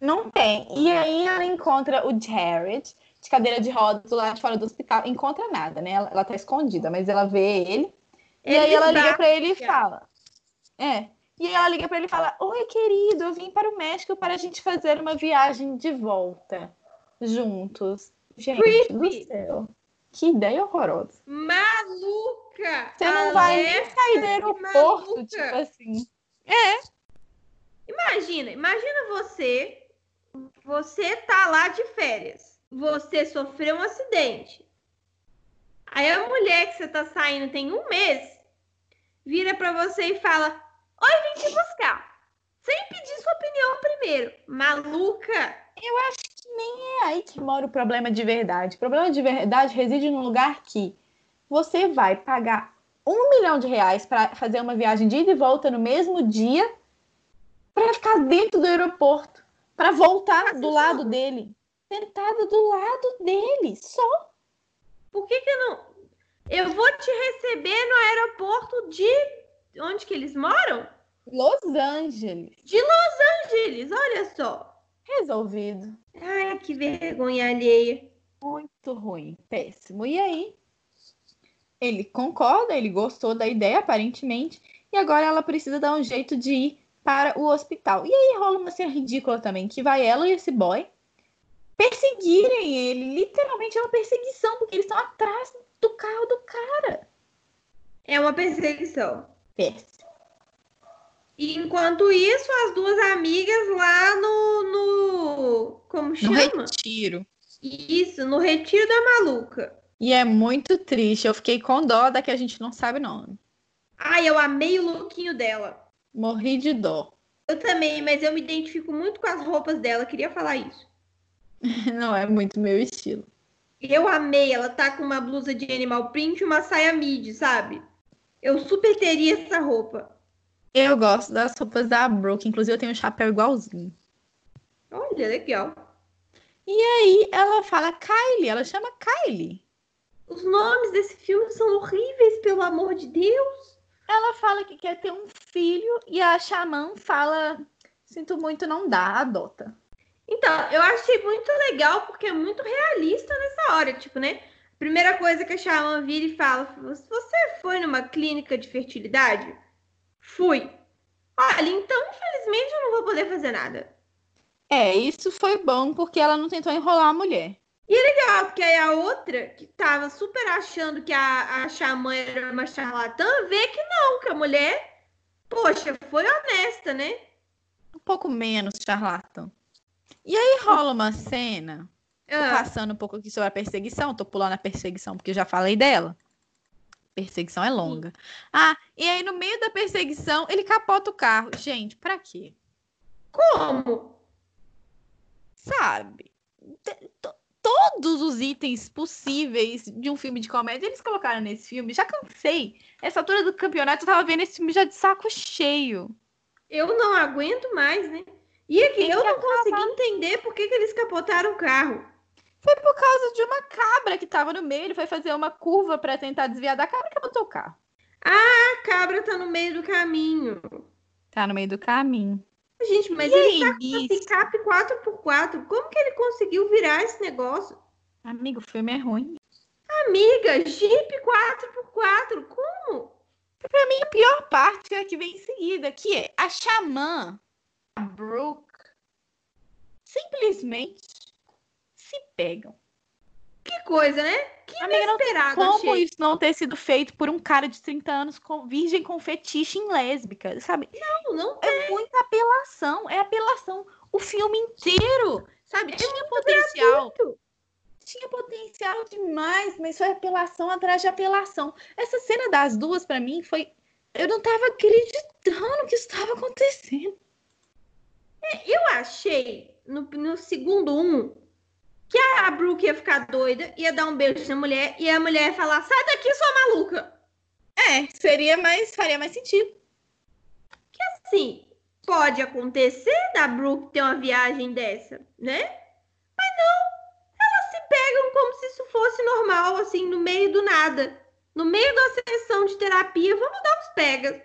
Speaker 2: Não tem. E aí ela encontra o Jared de cadeira de rodas lá de fora do hospital. Encontra nada, né? Ela, ela tá escondida, mas ela vê ele. ele e aí ela liga para ele e fala: É. E aí ela liga para ele e fala: Oi, querido, eu vim para o México para a gente fazer uma viagem de volta juntos. Gente Creepy. do céu. Que ideia horrorosa.
Speaker 1: Maluca!
Speaker 2: Você não vai nem sair do aeroporto, maluca. tipo assim.
Speaker 1: É. Imagina, imagina você, você tá lá de férias. Você sofreu um acidente. Aí a mulher que você tá saindo tem um mês, vira para você e fala: Oi, vim te buscar. Sem pedir sua opinião primeiro. Maluca!
Speaker 2: Eu acho que nem é aí que mora o problema de verdade. O problema de verdade reside num lugar que você vai pagar um milhão de reais para fazer uma viagem de ida e volta no mesmo dia para ficar dentro do aeroporto, para voltar do lado dele, sentada do lado dele, só.
Speaker 1: Por que que eu não? Eu vou te receber no aeroporto de onde que eles moram?
Speaker 2: Los Angeles.
Speaker 1: De Los Angeles, olha só.
Speaker 2: Resolvido.
Speaker 1: Ai, que vergonha alheia.
Speaker 2: Muito ruim, péssimo. E aí? Ele concorda, ele gostou da ideia, aparentemente, e agora ela precisa dar um jeito de ir para o hospital. E aí rola uma cena ridícula também, que vai ela e esse boy perseguirem ele. Literalmente é uma perseguição, porque eles estão atrás do carro do cara.
Speaker 1: É uma perseguição.
Speaker 2: Péssimo.
Speaker 1: E enquanto isso, as duas amigas lá no. no como chama?
Speaker 2: No retiro.
Speaker 1: Isso, no retiro da maluca.
Speaker 2: E é muito triste. Eu fiquei com dó da que a gente não sabe o nome.
Speaker 1: Ai, eu amei o lookinho dela.
Speaker 2: Morri de dó.
Speaker 1: Eu também, mas eu me identifico muito com as roupas dela. Queria falar isso.
Speaker 2: não é muito meu estilo.
Speaker 1: Eu amei. Ela tá com uma blusa de animal print e uma saia midi, sabe? Eu super teria essa roupa.
Speaker 2: Eu gosto das roupas da Brooke, inclusive eu tenho um chapéu igualzinho.
Speaker 1: Olha, legal.
Speaker 2: E aí ela fala Kylie, ela chama Kylie.
Speaker 1: Os nomes desse filme são horríveis, pelo amor de Deus.
Speaker 2: Ela fala que quer ter um filho e a Xamã fala: Sinto muito, não dá, adota.
Speaker 1: Então, eu achei muito legal porque é muito realista nessa hora, tipo, né? Primeira coisa que a Xamã vira e fala: Você foi numa clínica de fertilidade? Fui. Olha, então, infelizmente, eu não vou poder fazer nada.
Speaker 2: É, isso foi bom porque ela não tentou enrolar a mulher.
Speaker 1: E é legal, porque aí a outra, que tava super achando que a, a xamã era uma charlatã, vê que não, que a mulher Poxa, foi honesta, né?
Speaker 2: Um pouco menos charlatão. E aí rola uma cena. Tô
Speaker 1: Ah,
Speaker 2: passando um pouco aqui sobre a perseguição, tô pulando a perseguição porque eu já falei dela. Perseguição é longa. Ah, e aí no meio da perseguição ele capota o carro. Gente, pra quê?
Speaker 1: como?
Speaker 2: Sabe? T- to- Todos os itens possíveis de um filme de comédia eles colocaram nesse filme. Já cansei. Essa altura do campeonato eu tava vendo esse filme já de saco cheio.
Speaker 1: Eu não aguento mais, né? E aqui,
Speaker 2: Tem
Speaker 1: eu
Speaker 2: que
Speaker 1: não consegui entender por que, que eles capotaram o carro.
Speaker 2: Foi por causa de uma cabra que tava no meio. Ele foi fazer uma curva pra tentar desviar da cabra e capotou o carro.
Speaker 1: A cabra tá no meio do caminho.
Speaker 2: Tá no meio do caminho.
Speaker 1: Gente, mas
Speaker 2: E
Speaker 1: ele
Speaker 2: aí,
Speaker 1: tá com picape 4x4. Como que ele conseguiu virar esse negócio?
Speaker 2: Amigo, o filme é ruim.
Speaker 1: Amiga, Jeep 4x4. Como?
Speaker 2: Pra mim, a pior parte é a que vem em seguida, que é a Xamã, a Brooke, simplesmente se pegam.
Speaker 1: Que coisa, né? Que
Speaker 2: Amiga, não
Speaker 1: inesperado,
Speaker 2: como
Speaker 1: achei.
Speaker 2: isso não ter sido feito por um cara de 30 anos com virgem com fetiche em lésbica, sabe?
Speaker 1: Não, não
Speaker 2: É muita apelação, é apelação o filme inteiro, sabe? Tinha potencial,
Speaker 1: muito.
Speaker 2: tinha potencial demais, mas foi apelação atrás de apelação. Essa cena das duas pra mim foi eu não tava acreditando que isso estava acontecendo.
Speaker 1: Eu achei, no, no segundo um, que a Brooke ia ficar doida, ia dar um beijo na mulher, e a mulher ia falar, sai daqui, sua maluca.
Speaker 2: É, seria mais, faria mais sentido.
Speaker 1: Assim, pode acontecer da Brooke ter uma viagem dessa, né? Mas não, elas se pegam como se isso fosse normal, assim, no meio do nada. No meio da sessão de terapia, vamos dar uns pegas.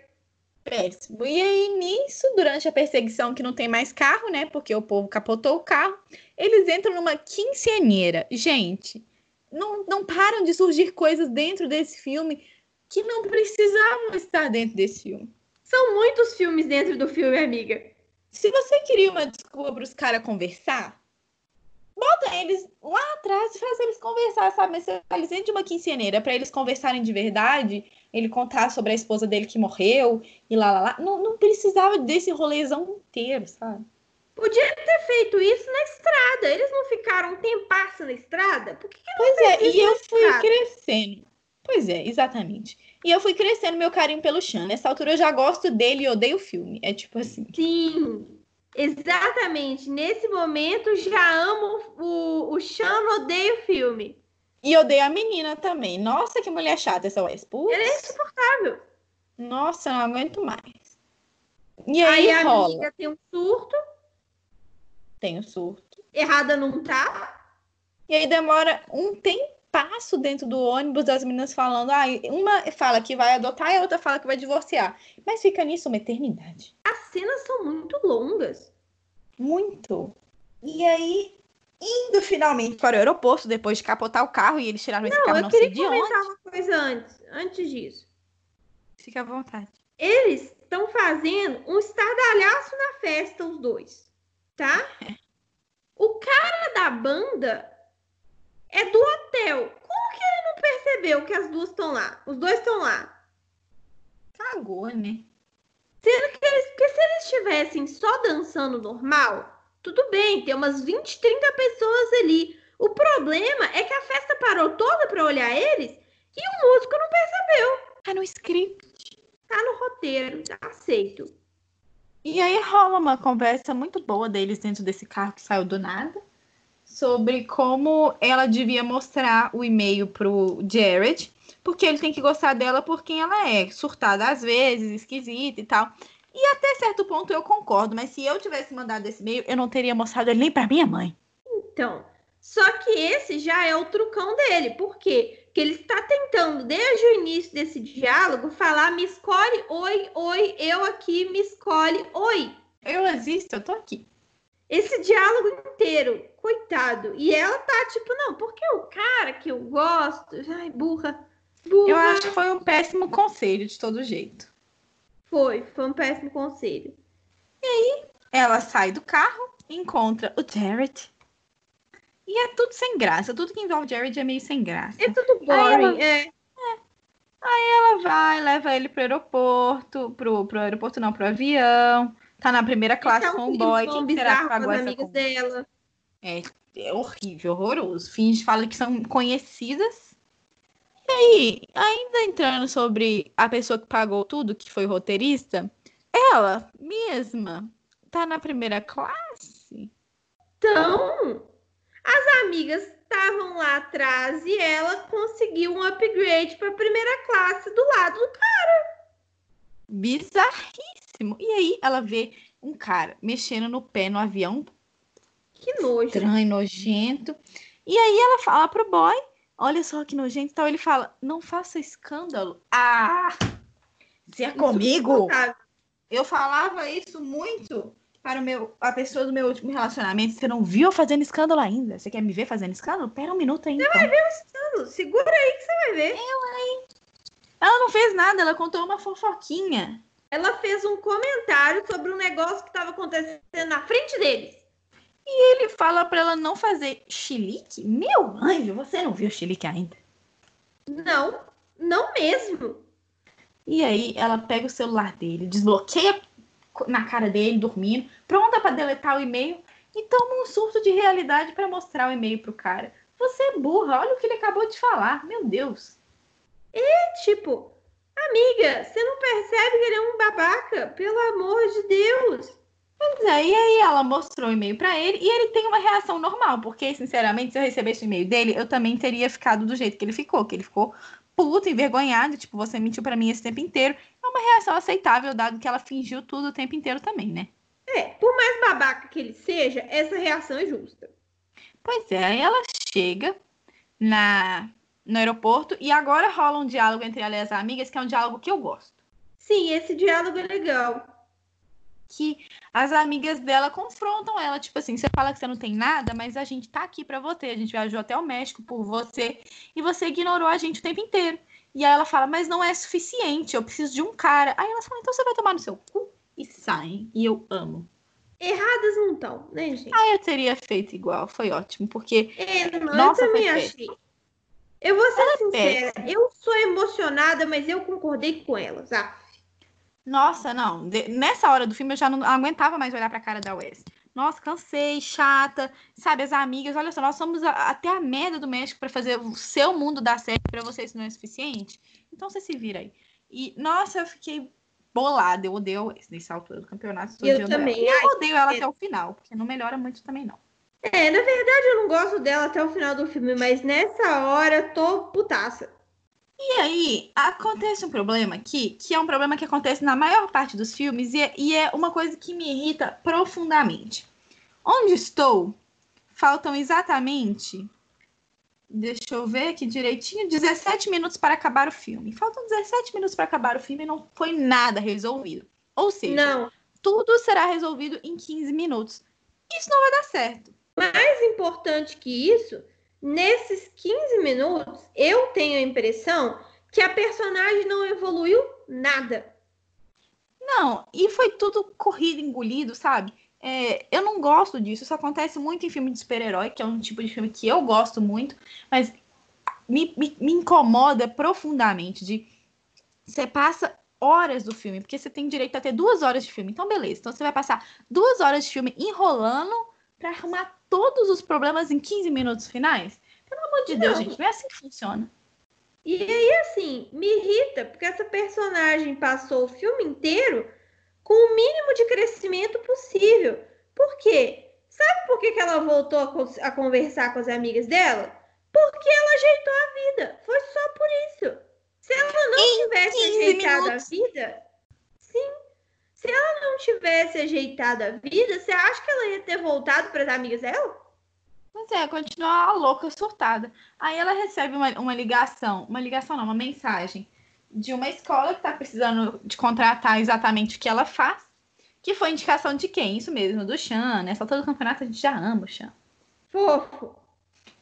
Speaker 2: Péssimo. E aí, nisso, durante a perseguição, que não tem mais carro, né? Porque o povo capotou o carro, eles entram numa quinceaneira. Gente, não, não param de surgir coisas dentro desse filme que não precisavam estar dentro desse filme.
Speaker 1: São muitos filmes dentro do filme, amiga.
Speaker 2: Se você queria uma desculpa para os caras conversar, bota eles lá atrás e faz eles conversar, sabe? Mas você eles dentro de uma quinceaneira para eles conversarem de verdade, ele contar sobre a esposa dele que morreu e lá, lá, lá. Não, não precisava desse rolezão inteiro, sabe?
Speaker 1: Podia ter feito isso na estrada. Eles não ficaram um tempasso na estrada? Por que, que
Speaker 2: Pois é, e eu fui
Speaker 1: estrada?
Speaker 2: crescendo. Pois é, exatamente. E eu fui crescendo meu carinho pelo Chan. Nessa altura eu já gosto dele e odeio o filme. É tipo assim.
Speaker 1: Sim, exatamente. Nesse momento já amo o, o Sean, odeio o filme.
Speaker 2: E odeio a menina também. Nossa, que mulher chata essa Wes. Putz,
Speaker 1: Ele é insuportável.
Speaker 2: Nossa, não aguento mais. E
Speaker 1: Aí,
Speaker 2: aí,
Speaker 1: a
Speaker 2: rola.
Speaker 1: amiga tem um surto,
Speaker 2: Tem o surto.
Speaker 1: errada não tá.
Speaker 2: E aí demora um tempasso dentro do ônibus das meninas falando. Ah, uma fala que vai adotar e a outra fala que vai divorciar. Mas fica nisso uma eternidade.
Speaker 1: As cenas são muito longas.
Speaker 2: Muito. E aí, indo finalmente para o aeroporto, depois de capotar o carro e eles tiraram esse
Speaker 1: Não,
Speaker 2: carro
Speaker 1: eu
Speaker 2: não sei
Speaker 1: queria
Speaker 2: de
Speaker 1: comentar
Speaker 2: onde.
Speaker 1: uma coisa antes, antes disso.
Speaker 2: Fica à vontade.
Speaker 1: Eles estão fazendo um estardalhaço na festa, os dois, tá? O cara da banda é do hotel. Como que ele não percebeu que as duas estão lá? Os dois estão lá.
Speaker 2: Cagou, né?
Speaker 1: Sendo que eles, porque se eles estivessem só dançando normal, tudo bem, tem umas 20, 30 pessoas ali. O problema é que a festa parou toda para olhar eles e o músico não percebeu.
Speaker 2: Tá no script.
Speaker 1: Tá no roteiro, aceito.
Speaker 2: E aí rola uma conversa muito boa deles dentro desse carro que saiu do nada. Sobre como ela devia mostrar o e-mail pro Jared. Porque ele tem que gostar dela por quem ela é. Surtada às vezes, esquisita e tal. E até certo ponto eu concordo. Mas se eu tivesse mandado esse e-mail, eu não teria mostrado ele nem pra minha mãe.
Speaker 1: Então, só que esse já é o trucão dele. Por quê? Porque ele está tentando, desde o início desse diálogo, falar: me escolhe, oi, oi, eu aqui, me escolhe, oi.
Speaker 2: Eu existo, eu tô aqui.
Speaker 1: Esse diálogo inteiro, coitado. E ela tá tipo: não, porque o cara que eu gosto. Ai, burra. Burra.
Speaker 2: Eu acho que foi um péssimo conselho de todo jeito.
Speaker 1: Foi, foi um péssimo conselho.
Speaker 2: Ela sai do carro, encontra o Jared. E é tudo sem graça. Tudo que envolve Jared é meio sem graça.
Speaker 1: É tudo
Speaker 2: Aí ela-
Speaker 1: boring. É.
Speaker 2: Ela vai, leva ele pro aeroporto, pro, pro aeroporto não, pro avião. Tá na primeira classe
Speaker 1: Então,
Speaker 2: com o
Speaker 1: um
Speaker 2: boy. Quem será que pagou essa conta?
Speaker 1: dela.
Speaker 2: É, é horrível, horroroso. Finge fala que são conhecidas. E aí, ainda entrando sobre a pessoa que pagou tudo, que foi roteirista, ela mesma tá na primeira classe.
Speaker 1: Então, as amigas estavam lá atrás e ela conseguiu um upgrade para primeira classe do lado do cara.
Speaker 2: Bizarríssimo. E aí ela vê um cara mexendo no pé no avião,
Speaker 1: Que nojo.
Speaker 2: estranho, nojento. E aí ela fala pro boy, olha só que nojento. Então ele fala, não faça escândalo. Ah! Se é comigo,
Speaker 1: Insuportável.
Speaker 2: eu falava isso muito para o meu, a pessoa do meu último relacionamento. Você não viu eu fazendo escândalo ainda? Você quer me ver fazendo escândalo? Pera um minuto aí, então.
Speaker 1: Segura aí que você vai ver.
Speaker 2: Ela não fez nada, ela contou uma fofoquinha.
Speaker 1: Ela fez um comentário sobre um negócio que estava acontecendo na frente deles.
Speaker 2: Ele fala para ela não fazer chilique. Meu anjo, você não viu chilique ainda?
Speaker 1: Não, não mesmo.
Speaker 2: E aí ela pega o celular dele, desbloqueia na cara dele, dormindo, pronta para deletar o e-mail e toma um surto de realidade para mostrar o e-mail pro cara. Você é burra, olha o que ele acabou de falar. Meu Deus.
Speaker 1: Tipo, amiga, você não percebe que ele é um babaca? Pelo amor de Deus.
Speaker 2: Pois é, e aí ela mostrou o e-mail pra ele e ele tem uma reação normal, porque, sinceramente, se eu recebesse o e-mail dele, eu também teria ficado do jeito que ele ficou, que ele ficou puto, envergonhado, tipo, você mentiu pra mim esse tempo inteiro. É uma reação aceitável, dado que ela fingiu tudo o tempo inteiro também, né?
Speaker 1: É, por mais babaca que ele seja, essa reação é justa.
Speaker 2: Pois é, aí ela chega na, no aeroporto e agora rola um diálogo entre ela e as amigas, que é um diálogo que eu gosto.
Speaker 1: Sim, esse diálogo é legal.
Speaker 2: Que as amigas dela confrontam ela, tipo assim, você fala que você não tem nada, mas a gente tá aqui pra você, a gente viajou até o México por você e você ignorou a gente o tempo inteiro. E aí ela fala, mas não é suficiente, eu preciso de um cara. Aí ela fala, então você vai tomar no seu cu e saem. E eu amo.
Speaker 1: Erradas não estão, né, gente?
Speaker 2: Aí eu teria feito igual, foi ótimo, porque
Speaker 1: É, não,
Speaker 2: Nossa,
Speaker 1: eu também achei. Eu vou ser sincera,
Speaker 2: péssima.
Speaker 1: eu sou emocionada, mas eu concordei com elas. Ah,
Speaker 2: Nossa, não. de- nessa hora do filme eu já não aguentava mais olhar pra cara da Wes. Nossa, cansei, chata. Sabe, as amigas, olha só, nós somos a- até a merda do México pra fazer o seu mundo dar certo pra vocês isso não é suficiente. Então você se vira aí. E, nossa, eu fiquei bolada. Eu odeio a Wes nessa altura do campeonato. estou
Speaker 1: Eu
Speaker 2: odiando ela.
Speaker 1: também.
Speaker 2: E eu odeio ela
Speaker 1: é.
Speaker 2: até o final, porque não melhora muito também, não.
Speaker 1: É, na verdade eu não gosto dela até o final do filme, mas nessa hora eu tô putaça.
Speaker 2: E aí, acontece um problema aqui, que é um problema que acontece na maior parte dos filmes, e é, e é uma coisa que me irrita profundamente. Onde estou, faltam exatamente. Deixa eu ver aqui direitinho, 17 minutos para acabar o filme. Faltam 17 minutos para acabar o filme e não foi nada resolvido. Ou seja,
Speaker 1: Não,
Speaker 2: tudo será resolvido em 15 minutos. Isso não vai dar certo.
Speaker 1: mais importante que isso, nesses 15 minutos, eu tenho a impressão que a personagem não evoluiu nada.
Speaker 2: Não, e foi tudo corrido, engolido, sabe? É, eu não gosto disso. Isso acontece muito em filme de super-herói, que é um tipo de filme que eu gosto muito, mas me, me, me incomoda profundamente de você passa horas do filme, porque você tem direito a ter duas horas de filme. Então, beleza. Então você vai passar duas horas de filme enrolando pra arrumar todos os problemas em 15 minutos finais? Pelo amor de Deus,
Speaker 1: Não.
Speaker 2: gente, não é assim que funciona.
Speaker 1: E aí, assim, me irrita, porque essa personagem passou o filme inteiro com o mínimo de crescimento possível. Por quê? Sabe por que, que ela voltou a, con- a conversar com as amigas dela? Porque ela ajeitou a vida. Foi só por isso. Se ela não tivesse
Speaker 2: 15
Speaker 1: ajeitado
Speaker 2: minutos.
Speaker 1: a vida, sim. Se ela não tivesse ajeitado a vida, você acha que ela ia ter voltado para as amigas dela?
Speaker 2: Mas é, continua a louca, surtada. Aí ela recebe uma, uma ligação, uma ligação não, uma mensagem de uma escola que tá precisando de contratar exatamente o que ela faz, que foi indicação de quem? Isso mesmo, do Chan. Nessa altura do campeonato a gente já ama o Chan.
Speaker 1: Fofo.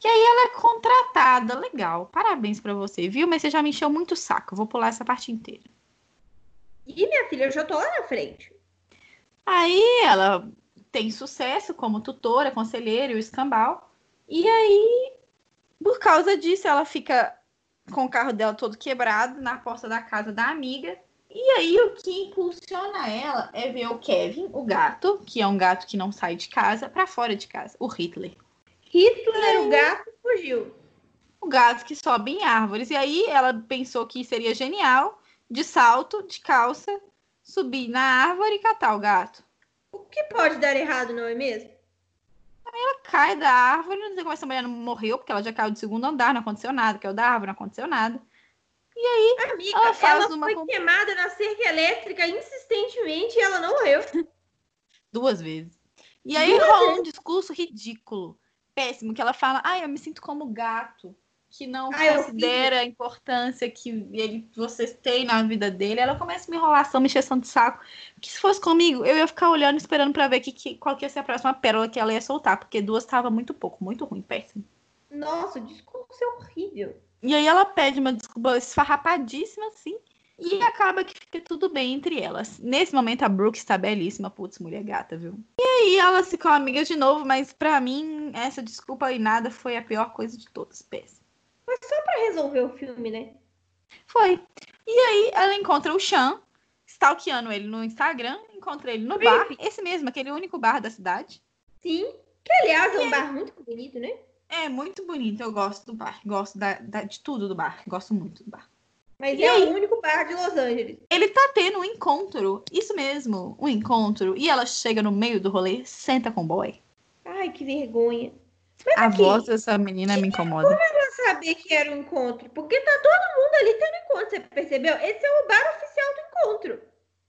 Speaker 2: Ela é contratada, legal. Parabéns pra você, viu? Mas você já me encheu muito o saco. eu Vou pular essa parte inteira.
Speaker 1: E minha filha, eu já tô lá na frente.
Speaker 2: Aí ela tem sucesso como tutora, conselheira e o escambau. E aí, por causa disso, ela fica com o carro dela todo quebrado na porta da casa da amiga. E aí o que impulsiona ela é ver o Kevin, o gato, que é um gato que não sai de casa, para fora de casa, o Hitler.
Speaker 1: Hitler, o gato, fugiu.
Speaker 2: O gato que sobe em árvores. E aí ela pensou que seria genial, de salto, de calça, subir na árvore e catar o gato.
Speaker 1: O que pode dar errado, não é mesmo?
Speaker 2: Aí ela cai da árvore, não sei como essa mulher não morreu, porque ela já caiu do segundo andar, não aconteceu nada, caiu da árvore, não aconteceu nada. E aí,
Speaker 1: Amiga, ela, faz ela uma... foi queimada na cerca elétrica insistentemente e ela não morreu.
Speaker 2: Duas vezes. E aí rola um discurso ridículo, péssimo, que ela fala, ai, eu me sinto como gato que não Ai, considera a importância que ele, vocês têm na vida dele, ela começa uma enrolação, me encheção de saco. Que se fosse comigo, eu ia ficar olhando, esperando para ver que, que, qual que ia ser a próxima pérola que ela ia soltar, porque duas tava muito pouco, muito ruim, péssimo.
Speaker 1: Nossa, o discurso é horrível.
Speaker 2: E aí ela pede uma desculpa esfarrapadíssima, assim, e acaba que fica tudo bem entre elas. Nesse momento, a Brooke está belíssima. Putz, mulher gata, viu? E aí elas ficam amigas de novo, mas para mim, essa desculpa e nada foi a pior coisa de todas. Péssimo.
Speaker 1: Só para resolver o filme, né?
Speaker 2: Foi. E aí ela encontra o Chan, stalkeando ele no Instagram, encontra ele no bar, esse mesmo, aquele único bar da cidade.
Speaker 1: Sim, que aliás é um bar muito bonito, né?
Speaker 2: É, muito bonito, eu gosto do bar, gosto da, da, de tudo do bar, gosto muito do bar.
Speaker 1: Mas e é aí, o único bar de Los Angeles.
Speaker 2: Ele tá tendo um encontro, isso mesmo, um encontro, e ela chega no meio do rolê, senta com o boy.
Speaker 1: Ai, que vergonha.
Speaker 2: Mas a aqui, voz dessa menina me incomoda. Como
Speaker 1: saber que era um encontro? Porque tá todo mundo ali tendo encontro, você percebeu? Esse é o bar oficial do encontro.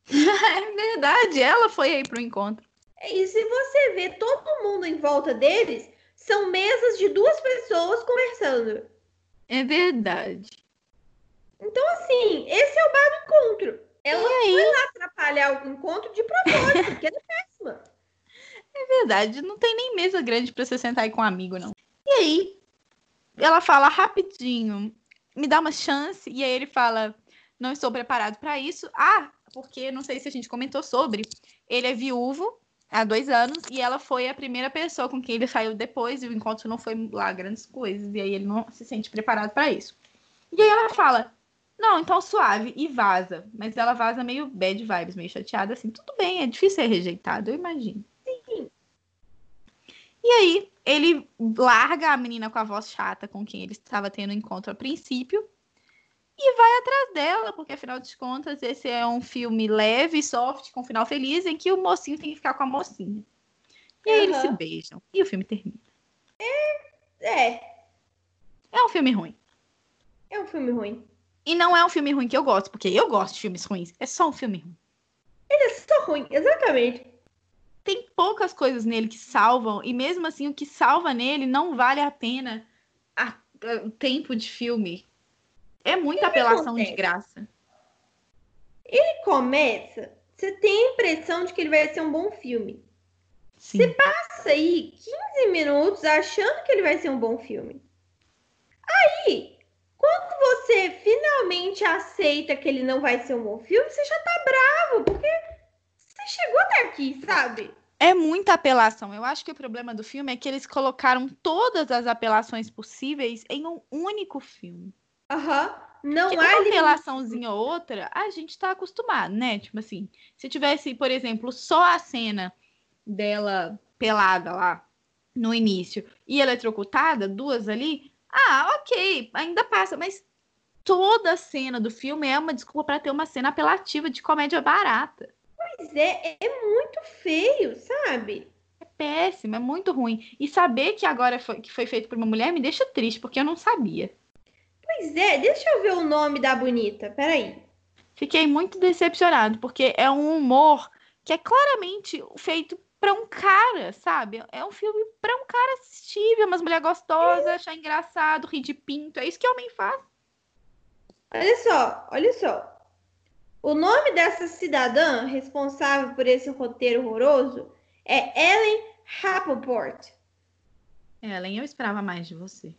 Speaker 2: é verdade, ela foi aí pro encontro.
Speaker 1: E se você vê todo mundo em volta deles, são mesas de duas pessoas conversando.
Speaker 2: É verdade.
Speaker 1: Então, assim, esse é o bar do encontro. Ela foi lá atrapalhar o encontro de propósito, porque ela é péssima.
Speaker 2: É verdade, não tem nem mesa grande para você sentar aí com um amigo, não. E aí, ela fala rapidinho, me dá uma chance, e aí ele fala, não estou preparado para isso. Ah, porque não sei se a gente comentou sobre, ele é viúvo há dois anos, e ela foi a primeira pessoa com quem ele saiu depois, e o encontro não foi lá grandes coisas, e aí ele não se sente preparado para isso. E aí ela fala, não, então suave, e vaza. Mas ela vaza meio bad vibes, meio chateada, assim, tudo bem, é difícil ser rejeitado, eu imagino. E aí, ele larga a menina com a voz chata com quem ele estava tendo encontro a princípio e vai atrás dela, porque afinal de contas, esse é um filme leve, soft, com final feliz, em que o mocinho tem que ficar com a mocinha. E aí uhum. eles se beijam. E o filme termina.
Speaker 1: É. É.
Speaker 2: É um filme ruim.
Speaker 1: É um filme ruim.
Speaker 2: E não é um filme ruim que eu gosto, porque eu gosto de filmes ruins. É só um filme ruim.
Speaker 1: Ele é só ruim, exatamente
Speaker 2: tem poucas coisas nele que salvam, e mesmo assim o que salva nele não vale a pena a, a, o tempo de filme. É muita apelação de graça.
Speaker 1: Ele começa, você tem a impressão de que ele vai ser um bom filme. Sim. Você passa aí 15 minutos achando que ele vai ser um bom filme. Aí, quando você finalmente aceita que ele não vai ser um bom filme, você já tá bravo, porque você chegou até aqui, sabe?
Speaker 2: É muita apelação. Eu acho que o problema do filme é que eles colocaram todas as apelações possíveis em um único filme.
Speaker 1: Aham. Uhum. Não
Speaker 2: Porque há uma apelaçãozinha ou outra, a gente tá acostumado, né? Tipo assim, se tivesse, por exemplo, só a cena dela pelada lá no início e eletrocutada, duas ali, ah, ok, ainda passa, mas toda a cena do filme é uma desculpa para ter uma cena apelativa de comédia barata.
Speaker 1: Pois é, é muito feio, sabe?
Speaker 2: É péssimo, é muito ruim. E saber que agora foi, que foi feito por uma mulher me deixa triste, porque eu não sabia.
Speaker 1: Pois é, deixa eu ver o nome da bonita, peraí.
Speaker 2: Fiquei muito decepcionado, porque é um humor que é claramente feito para um cara, sabe? É um filme para um cara assistir, ver umas mulheres gostosas, achar engraçado, rir de pinto. É isso que homem faz.
Speaker 1: Olha só, olha só. O nome dessa cidadã responsável por esse roteiro horroroso é Ellen Rappaport.
Speaker 2: Ellen, eu esperava mais de você.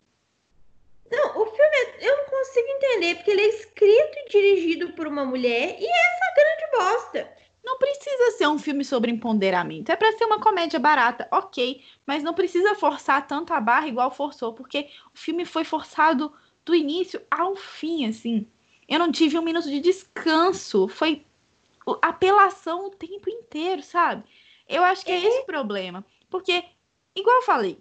Speaker 1: Não, o filme é, eu não consigo entender, porque ele é escrito e dirigido por uma mulher e é essa grande bosta.
Speaker 2: Não precisa ser um filme sobre empoderamento. É para ser uma comédia barata, ok. Mas não precisa forçar tanto a barra igual forçou, porque o filme foi forçado do início ao fim, assim. Eu não tive um minuto de descanso. Foi apelação o tempo inteiro, sabe? Eu acho que é esse o problema. Porque, igual eu falei,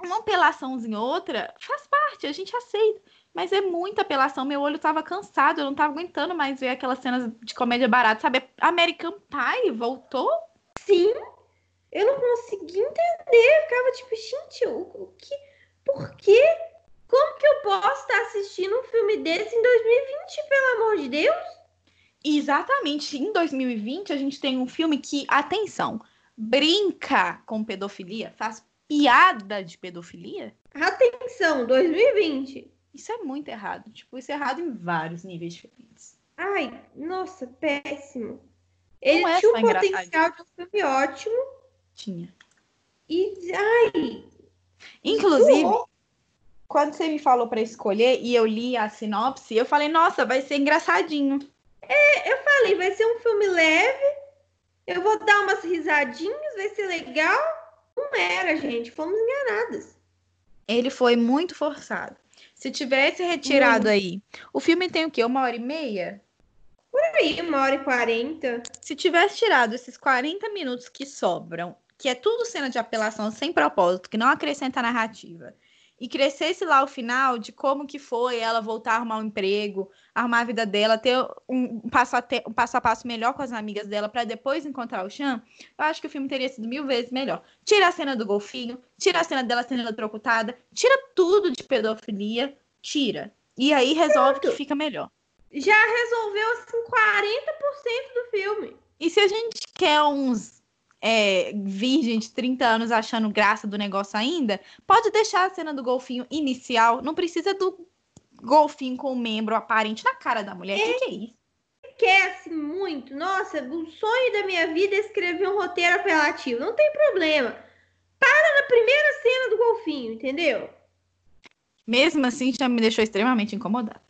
Speaker 2: uma apelaçãozinha ou outra faz parte, a gente aceita. Mas é muita apelação. Meu olho tava cansado, eu não tava aguentando mais ver aquelas cenas de comédia barata, sabe? American Pie voltou?
Speaker 1: Sim. Eu não consegui entender. Eu ficava tipo, gente, o, o que. Por quê? Como que eu posso estar assistindo um filme desse em 2020, pelo amor de Deus?
Speaker 2: Exatamente. Em 2020, a gente tem um filme que, atenção, brinca com pedofilia, faz piada de pedofilia.
Speaker 1: Atenção, 2020.
Speaker 2: Isso é muito errado. Tipo, isso é errado em vários níveis diferentes.
Speaker 1: Ai, nossa, péssimo. Ele é tinha um potencial de um filme ótimo.
Speaker 2: Tinha.
Speaker 1: E, ai.
Speaker 2: Inclusive, quando você me falou para escolher e eu li a sinopse, eu falei, nossa, vai ser engraçadinho.
Speaker 1: É, eu falei, vai ser um filme leve. Eu vou dar umas risadinhas, vai ser legal. Não era, gente. Fomos enganadas.
Speaker 2: Ele foi muito forçado. Se tivesse retirado hum. aí. O filme tem o quê? Uma hora e meia?
Speaker 1: Por aí, uma hora e quarenta.
Speaker 2: Se tivesse tirado esses 40 minutos que sobram, que é tudo cena de apelação sem propósito, que não acrescenta narrativa, e crescesse lá o final de como que foi ela voltar a arrumar um emprego, arrumar a vida dela, ter um passo a, ter, um passo, a passo melhor com as amigas dela para depois encontrar o Chan, eu acho que o filme teria sido mil vezes melhor. Tira a cena do golfinho, tira a cena dela sendo eletrocutada, tira tudo de pedofilia, tira. E aí resolve Pronto. que fica melhor.
Speaker 1: Já resolveu assim 40% do filme.
Speaker 2: E se a gente quer uns é, virgem de 30 anos achando graça do negócio ainda, pode deixar a cena do golfinho inicial. Não precisa do golfinho com o membro aparente na cara da mulher. O é, que, que, é isso?
Speaker 1: Assim, muito. Nossa, o sonho da minha vida é escrever um roteiro apelativo. Não tem problema. Para na primeira cena do golfinho, entendeu?
Speaker 2: Mesmo assim, já me deixou extremamente incomodada.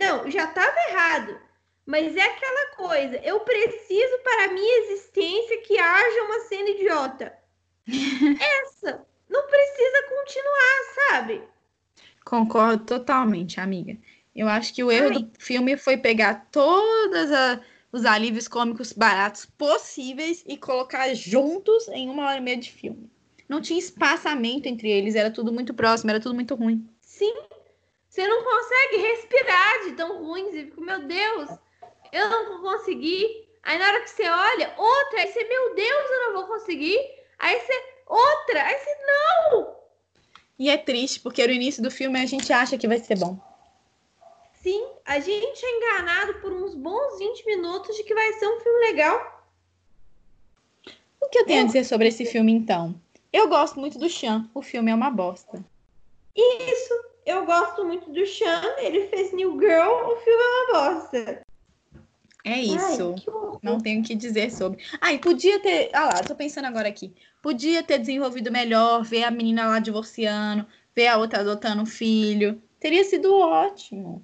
Speaker 1: Não, já estava errado. Mas é aquela coisa, eu preciso para a minha existência que haja uma cena idiota. Essa não precisa continuar, sabe?
Speaker 2: Concordo totalmente, amiga. Eu acho que o erro Ai. do filme foi pegar todos os alívios cômicos baratos possíveis e colocar juntos em uma hora e meia de filme. Não tinha espaçamento entre eles, era tudo muito próximo, era tudo muito ruim.
Speaker 1: Sim. Você não consegue respirar de tão ruins. E fico, meu Deus, eu não vou conseguir. Aí na hora que você olha, outra, aí você, meu Deus, eu não vou conseguir. Aí você, outra, aí você, não!
Speaker 2: E é triste, porque no início do filme a gente acha que vai ser bom.
Speaker 1: Sim, a gente é enganado por uns bons 20 minutos de que vai ser um filme legal.
Speaker 2: O que eu tenho a dizer sobre esse filme, então? Eu gosto muito do Chan, o filme é uma bosta.
Speaker 1: Isso, eu gosto muito do Chan, ele fez New Girl, o filme é uma bosta.
Speaker 2: É isso. Ai, não tenho o que dizer sobre. Ai, podia ter. Ah lá, tô pensando agora aqui. Podia ter desenvolvido melhor, ver a menina lá divorciando, ver a outra adotando um filho. Teria sido ótimo.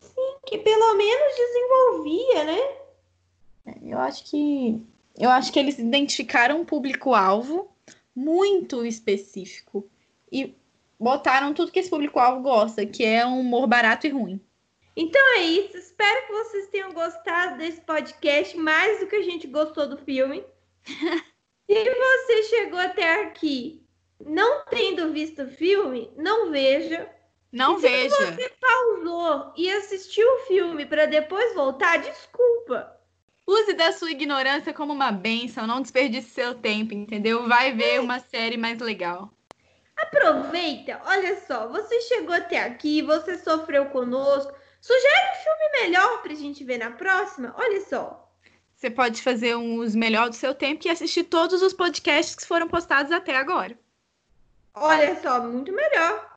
Speaker 1: Sim, que pelo menos desenvolvia, né?
Speaker 2: Eu acho que. Eu acho que eles identificaram um público-alvo muito específico. E botaram tudo que esse público-alvo gosta, que é um humor barato e ruim.
Speaker 1: Então é isso. Espero que vocês tenham gostado desse podcast mais do que a gente gostou do filme. Se você chegou até aqui não tendo visto o filme, não veja.
Speaker 2: Não e veja. Se
Speaker 1: você pausou e assistiu o filme para depois voltar, desculpa.
Speaker 2: Use da sua ignorância como uma benção, não desperdice seu tempo, entendeu? Vai ver é. uma série mais legal.
Speaker 1: Aproveita, olha só, você chegou até aqui, você sofreu conosco, Sugere um filme melhor pra gente ver na próxima? Olha só.
Speaker 2: Você pode fazer um uso melhor do seu tempo e assistir todos os podcasts que foram postados até agora.
Speaker 1: Olha só, muito melhor.